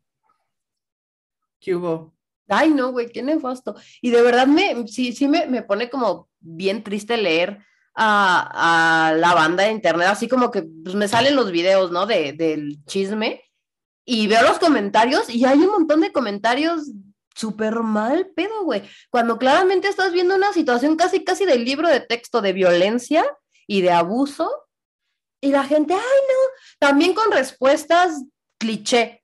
¿qué hubo? Ay, no, güey, qué nefasto. Y de verdad me, sí, sí me, me pone como bien triste leer a, la banda de internet, así como que pues, me salen los videos, ¿no? De, del chisme y veo los comentarios y hay un montón de comentarios súper mal pedo, güey. Cuando claramente estás viendo una situación casi, casi del libro de texto de violencia y de abuso y la gente, ay, no, también con respuestas cliché.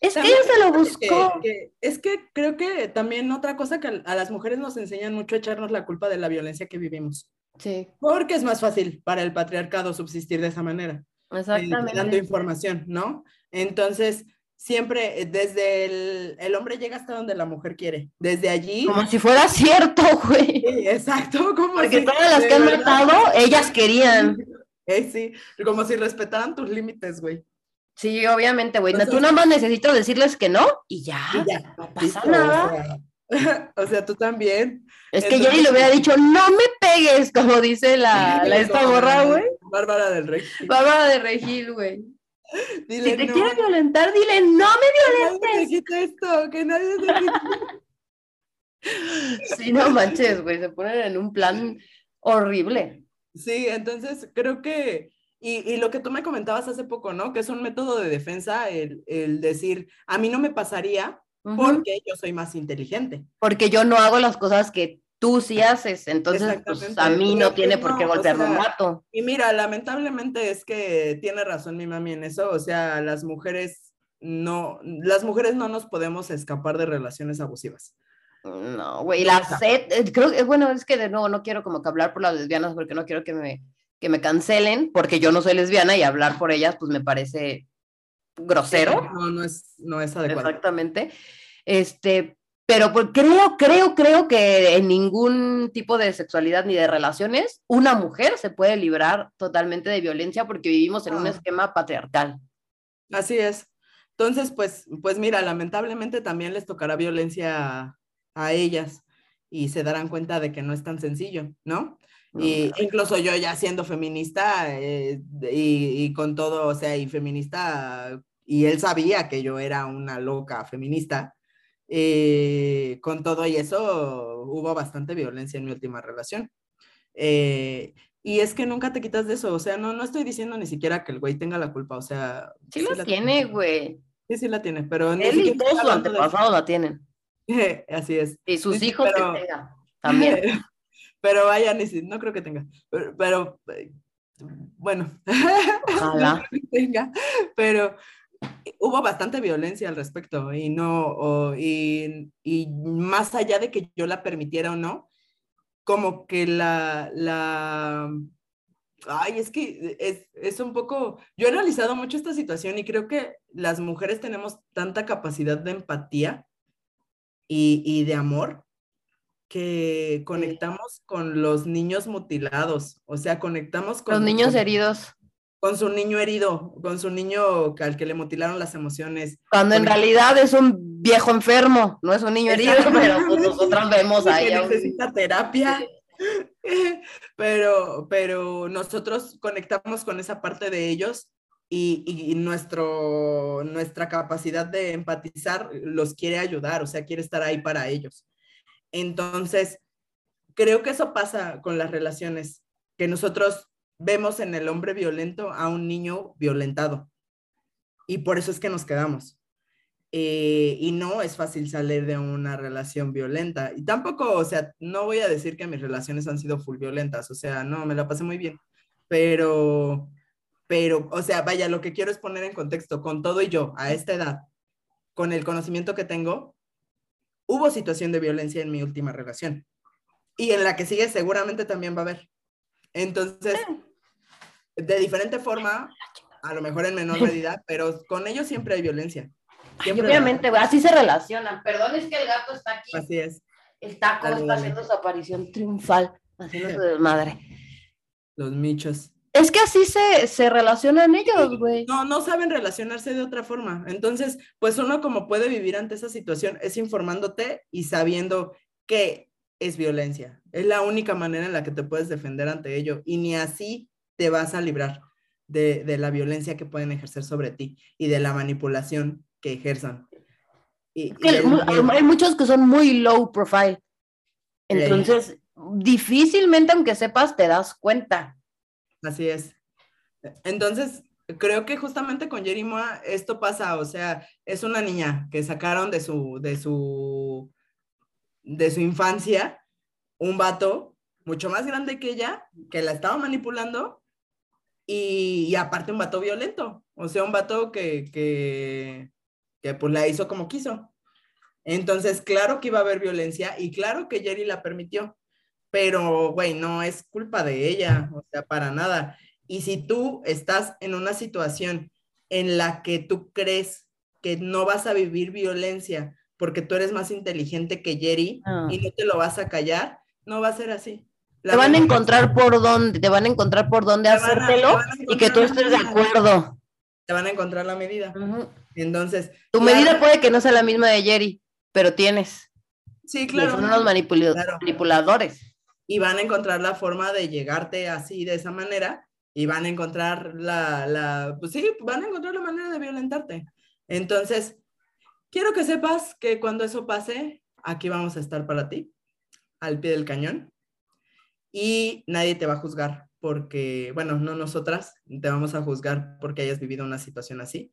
Es que ella se lo buscó. es que creo que también otra cosa que a las mujeres nos enseñan mucho a echarnos la culpa de la violencia que vivimos. Sí. Porque es más fácil para el patriarcado subsistir de esa manera. Eh, Exactamente. dando información, ¿no? Entonces, siempre eh, desde el, el, hombre llega hasta donde la mujer quiere. Desde allí. Como si fuera cierto, güey. Sí, exacto. Como Porque todas las que han matado, ellas querían. Eh, sí, como si respetaran tus límites, güey. Sí, obviamente, güey. Tú nada más necesitas decirles que no y ya. no pasa nada. O sea, tú también. Es que Jerry le hubiera dicho, no me pegues, como dice la, la esta borra, güey. Bárbara del Rey. Bárbara del Regil, güey. si te quiere violentar, dile, no me violentes. Que esto, que nadie te Sí, no manches, güey, se ponen en un plan horrible. Sí, entonces creo que, y, y, lo que tú me comentabas hace poco, ¿no? Que es un método de defensa el, el decir, a mí no me pasaría, porque yo soy más inteligente. Porque yo no hago las cosas que tú sí haces, entonces pues, a mí no tiene por qué golpearme un Y mira, lamentablemente es que tiene razón mi mami en eso, o sea, las mujeres no, las mujeres no nos podemos escapar de relaciones abusivas. No, güey, la sed, eh, creo que, bueno, es que de nuevo no quiero como que hablar por las lesbianas porque no quiero que me, que me cancelen, porque yo no soy lesbiana y hablar por ellas pues me parece grosero. No, no es, no es adecuado. Exactamente. Este, pero pues creo, creo, creo que en ningún tipo de sexualidad ni de relaciones una mujer se puede librar totalmente de violencia porque vivimos en un Ah. esquema patriarcal. Así es. Entonces, pues, pues mira, lamentablemente también les tocará violencia a, ellas y se darán cuenta de que no es tan sencillo, ¿no? Y incluso yo ya siendo feminista eh, y, y con todo, o sea, y feminista, y él sabía que yo era una loca feminista, eh, con todo y eso hubo bastante violencia en mi última relación. Eh, y es que nunca te quitas de eso, o sea, no, no estoy diciendo ni siquiera que el güey tenga la culpa, o sea... Sí, la la tiene, güey. Sí, sí la tiene, pero Él y todos sus antepasados la tienen. Así es. Y sus Sí, hijos pero- que tenga también. Pero vaya, ni si- no creo que tenga. Pero, pero, eh, bueno, Ojalá. no creo que tenga, pero hubo bastante violencia al respecto y no, o- y, y más allá de que yo la permitiera o no, como que la, la, ay, es que es, es un poco, yo he analizado mucho esta situación y creo que las mujeres tenemos tanta capacidad de empatía y, y de amor que conectamos con los niños mutilados, o sea, conectamos con Los niños heridos. Con su niño herido, con su niño que- al que le mutilaron las emociones. Cuando en realidad es un viejo enfermo, no es un niño herido, pero pues nosotras vemos que ahí un- necesita terapia. Pero, pero nosotros conectamos con esa parte de ellos y, y nuestro, nuestra capacidad de empatizar los quiere ayudar, o sea, quiere estar ahí para ellos. Entonces, creo que eso pasa con las relaciones, que nosotros vemos en el hombre violento a un niño violentado. Y por eso es que nos quedamos. Eh, y no es fácil salir de una relación violenta. Y tampoco, o sea, no voy a decir que mis relaciones han sido full violentas, o sea, no, me la pasé muy bien. Pero, pero, o sea, vaya, lo que quiero es poner en contexto, con todo y yo, a esta edad, con el conocimiento que tengo, hubo situación de violencia en mi última relación. Y en la que sigue seguramente también va a haber. Entonces, de diferente forma, a lo mejor en menor medida, pero con ellos siempre hay violencia. Siempre obviamente, así se relacionan. Perdón, es que el gato está aquí. Así es. El taco Dale, está dale. haciendo su aparición triunfal, haciendo su desmadre. Los michos. Es que así se, se relacionan ellos, güey. No, no saben relacionarse de otra forma. Entonces, pues uno como puede vivir ante esa situación es informándote y sabiendo que es violencia. Es la única manera en la que te puedes defender ante ello y ni así te vas a librar de, de la violencia que pueden ejercer sobre ti y de la manipulación que ejerzan. Y, Es que hay muchos que son muy low profile. Entonces, difícilmente, aunque sepas, te das cuenta. Así es. Entonces, creo que justamente con Jerimoa esto pasa, o sea, es una niña que sacaron de su, de su, de su infancia, un vato mucho más grande que ella, que la estaba manipulando, y, y aparte un vato violento, o sea, un vato que, que, que pues la hizo como quiso. Entonces, claro que iba a haber violencia y claro que Jerry la permitió, pero, güey, no es culpa de ella, o sea, para nada. Y si tú estás en una situación en la que tú crees que no vas a vivir violencia porque tú eres más inteligente que Jerry Ah. y no te lo vas a callar, no va a ser así. La Te van a encontrar por dónde, te van a encontrar por dónde hacértelo a y que tú estés de acuerdo. Te van a encontrar la medida. Ujú. Entonces, Tu claro- medida puede que no sea la misma de Jerry, pero tienes. Sí, claro. son unos manipula- Claro. manipuladores. y van a encontrar la forma de llegarte así, de esa manera, y van a encontrar la, la, pues sí, van a encontrar la manera de violentarte. Entonces, quiero que sepas que cuando eso pase, aquí vamos a estar para ti, al pie del cañón, y nadie te va a juzgar porque, bueno, no nosotras, te vamos a juzgar porque hayas vivido una situación así.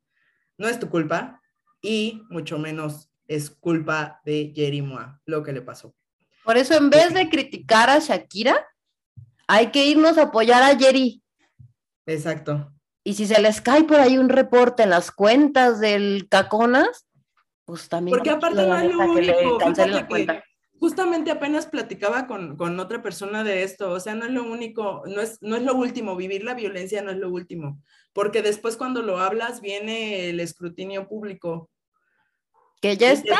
No es tu culpa y mucho menos es culpa de Jerimoa lo que le pasó. Por eso, en vez de criticar a Shakira, hay que irnos a apoyar a Jerry. Exacto. Y si se les cae por ahí un reporte en las cuentas del Caconas, pues también. Porque aparte no lo único. Justamente apenas platicaba con, con, otra persona de esto, o sea, no es lo único, no es, no es lo último, vivir la violencia no es lo último, porque después cuando lo hablas viene el escrutinio público. Que ya está.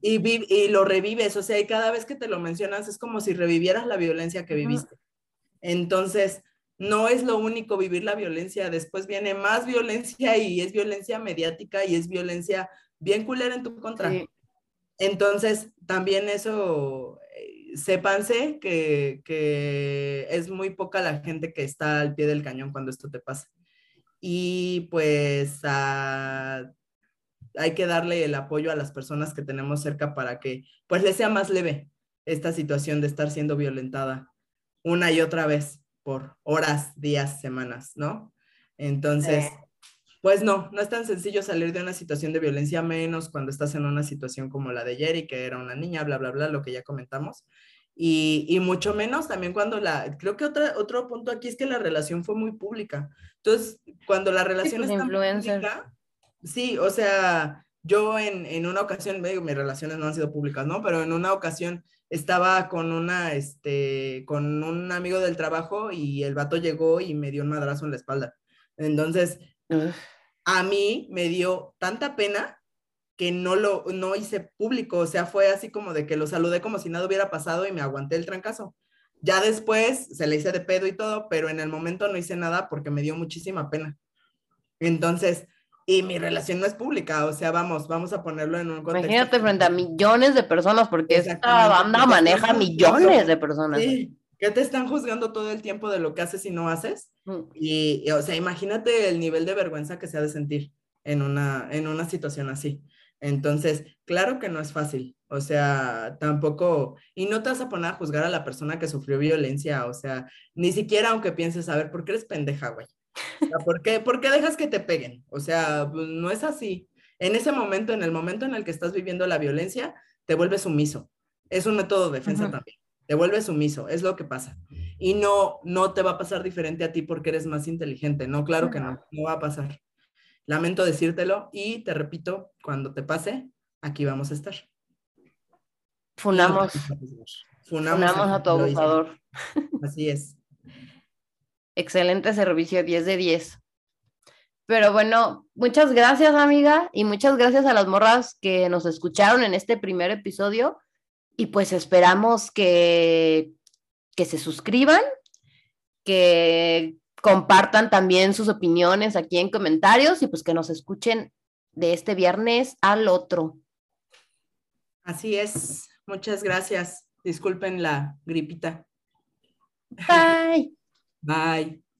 Y, y, lo revives, o sea, y cada vez que te lo mencionas es como si revivieras la violencia que viviste. Entonces, no es lo único vivir la violencia, después viene más violencia y es violencia mediática y es violencia bien culera en tu contra. Entonces, también eso, eh, sépanse que, que, es muy poca la gente que está al pie del cañón cuando esto te pasa. Y pues hay que darle el apoyo a las personas que tenemos cerca para que pues les sea más leve esta situación de estar siendo violentada una y otra vez por horas, días, semanas, ¿no? Entonces, pues no, no es tan sencillo salir de una situación de violencia, menos cuando estás en una situación como la de Jerry, que era una niña, bla, bla, bla, lo que ya comentamos. Y, y, mucho menos también cuando la, creo que otra, otro punto aquí es que la relación fue muy pública. Entonces, cuando la relación es tan pública, sí, o sea, yo en, en una ocasión, digo, mis relaciones no han sido públicas, ¿no? Pero en una ocasión estaba con una, este, con un amigo del trabajo y el vato llegó y me dio un madrazo en la espalda. Entonces, a mí me dio tanta pena que no lo, no hice público, o sea, fue así como de que lo saludé como si nada hubiera pasado y me aguanté el trancazo. Ya después se le hice de pedo y todo, pero en el momento no hice nada porque me dio muchísima pena. Entonces, y mi relación no es pública, o sea, vamos, vamos a ponerlo en un contexto. Imagínate frente a millones de personas, porque esta banda maneja millones de personas. Sí, que te están juzgando todo el tiempo de lo que haces y no haces. Mm. Y, o sea, imagínate el nivel de vergüenza que se ha de sentir en una, en una situación así. Entonces, claro que no es fácil, o sea, tampoco, y no te vas a poner a juzgar a la persona que sufrió violencia, o sea, ni siquiera aunque pienses, a ver, ¿por qué eres pendeja, güey? ¿por, qué, ¿Por qué dejas que te peguen? O sea, pues, no es así. En ese momento, en el momento en el que estás viviendo la violencia, te vuelves sumiso. Es un método de defensa también. Te vuelves sumiso, es lo que pasa. Y no, no te va a pasar diferente a ti porque eres más inteligente. No, claro que no, no va a pasar. Lamento decírtelo y te repito, cuando te pase, aquí vamos a estar. Funamos. Funamos, a tu abusador. Así es excelente servicio, 10 de 10. Pero bueno, muchas gracias amiga y muchas gracias a las morras que nos escucharon en este primer episodio y pues esperamos que, que se suscriban, que compartan también sus opiniones aquí en comentarios y pues que nos escuchen de este viernes al otro. Así es, muchas gracias. Disculpen la gripita. Bye. Bye.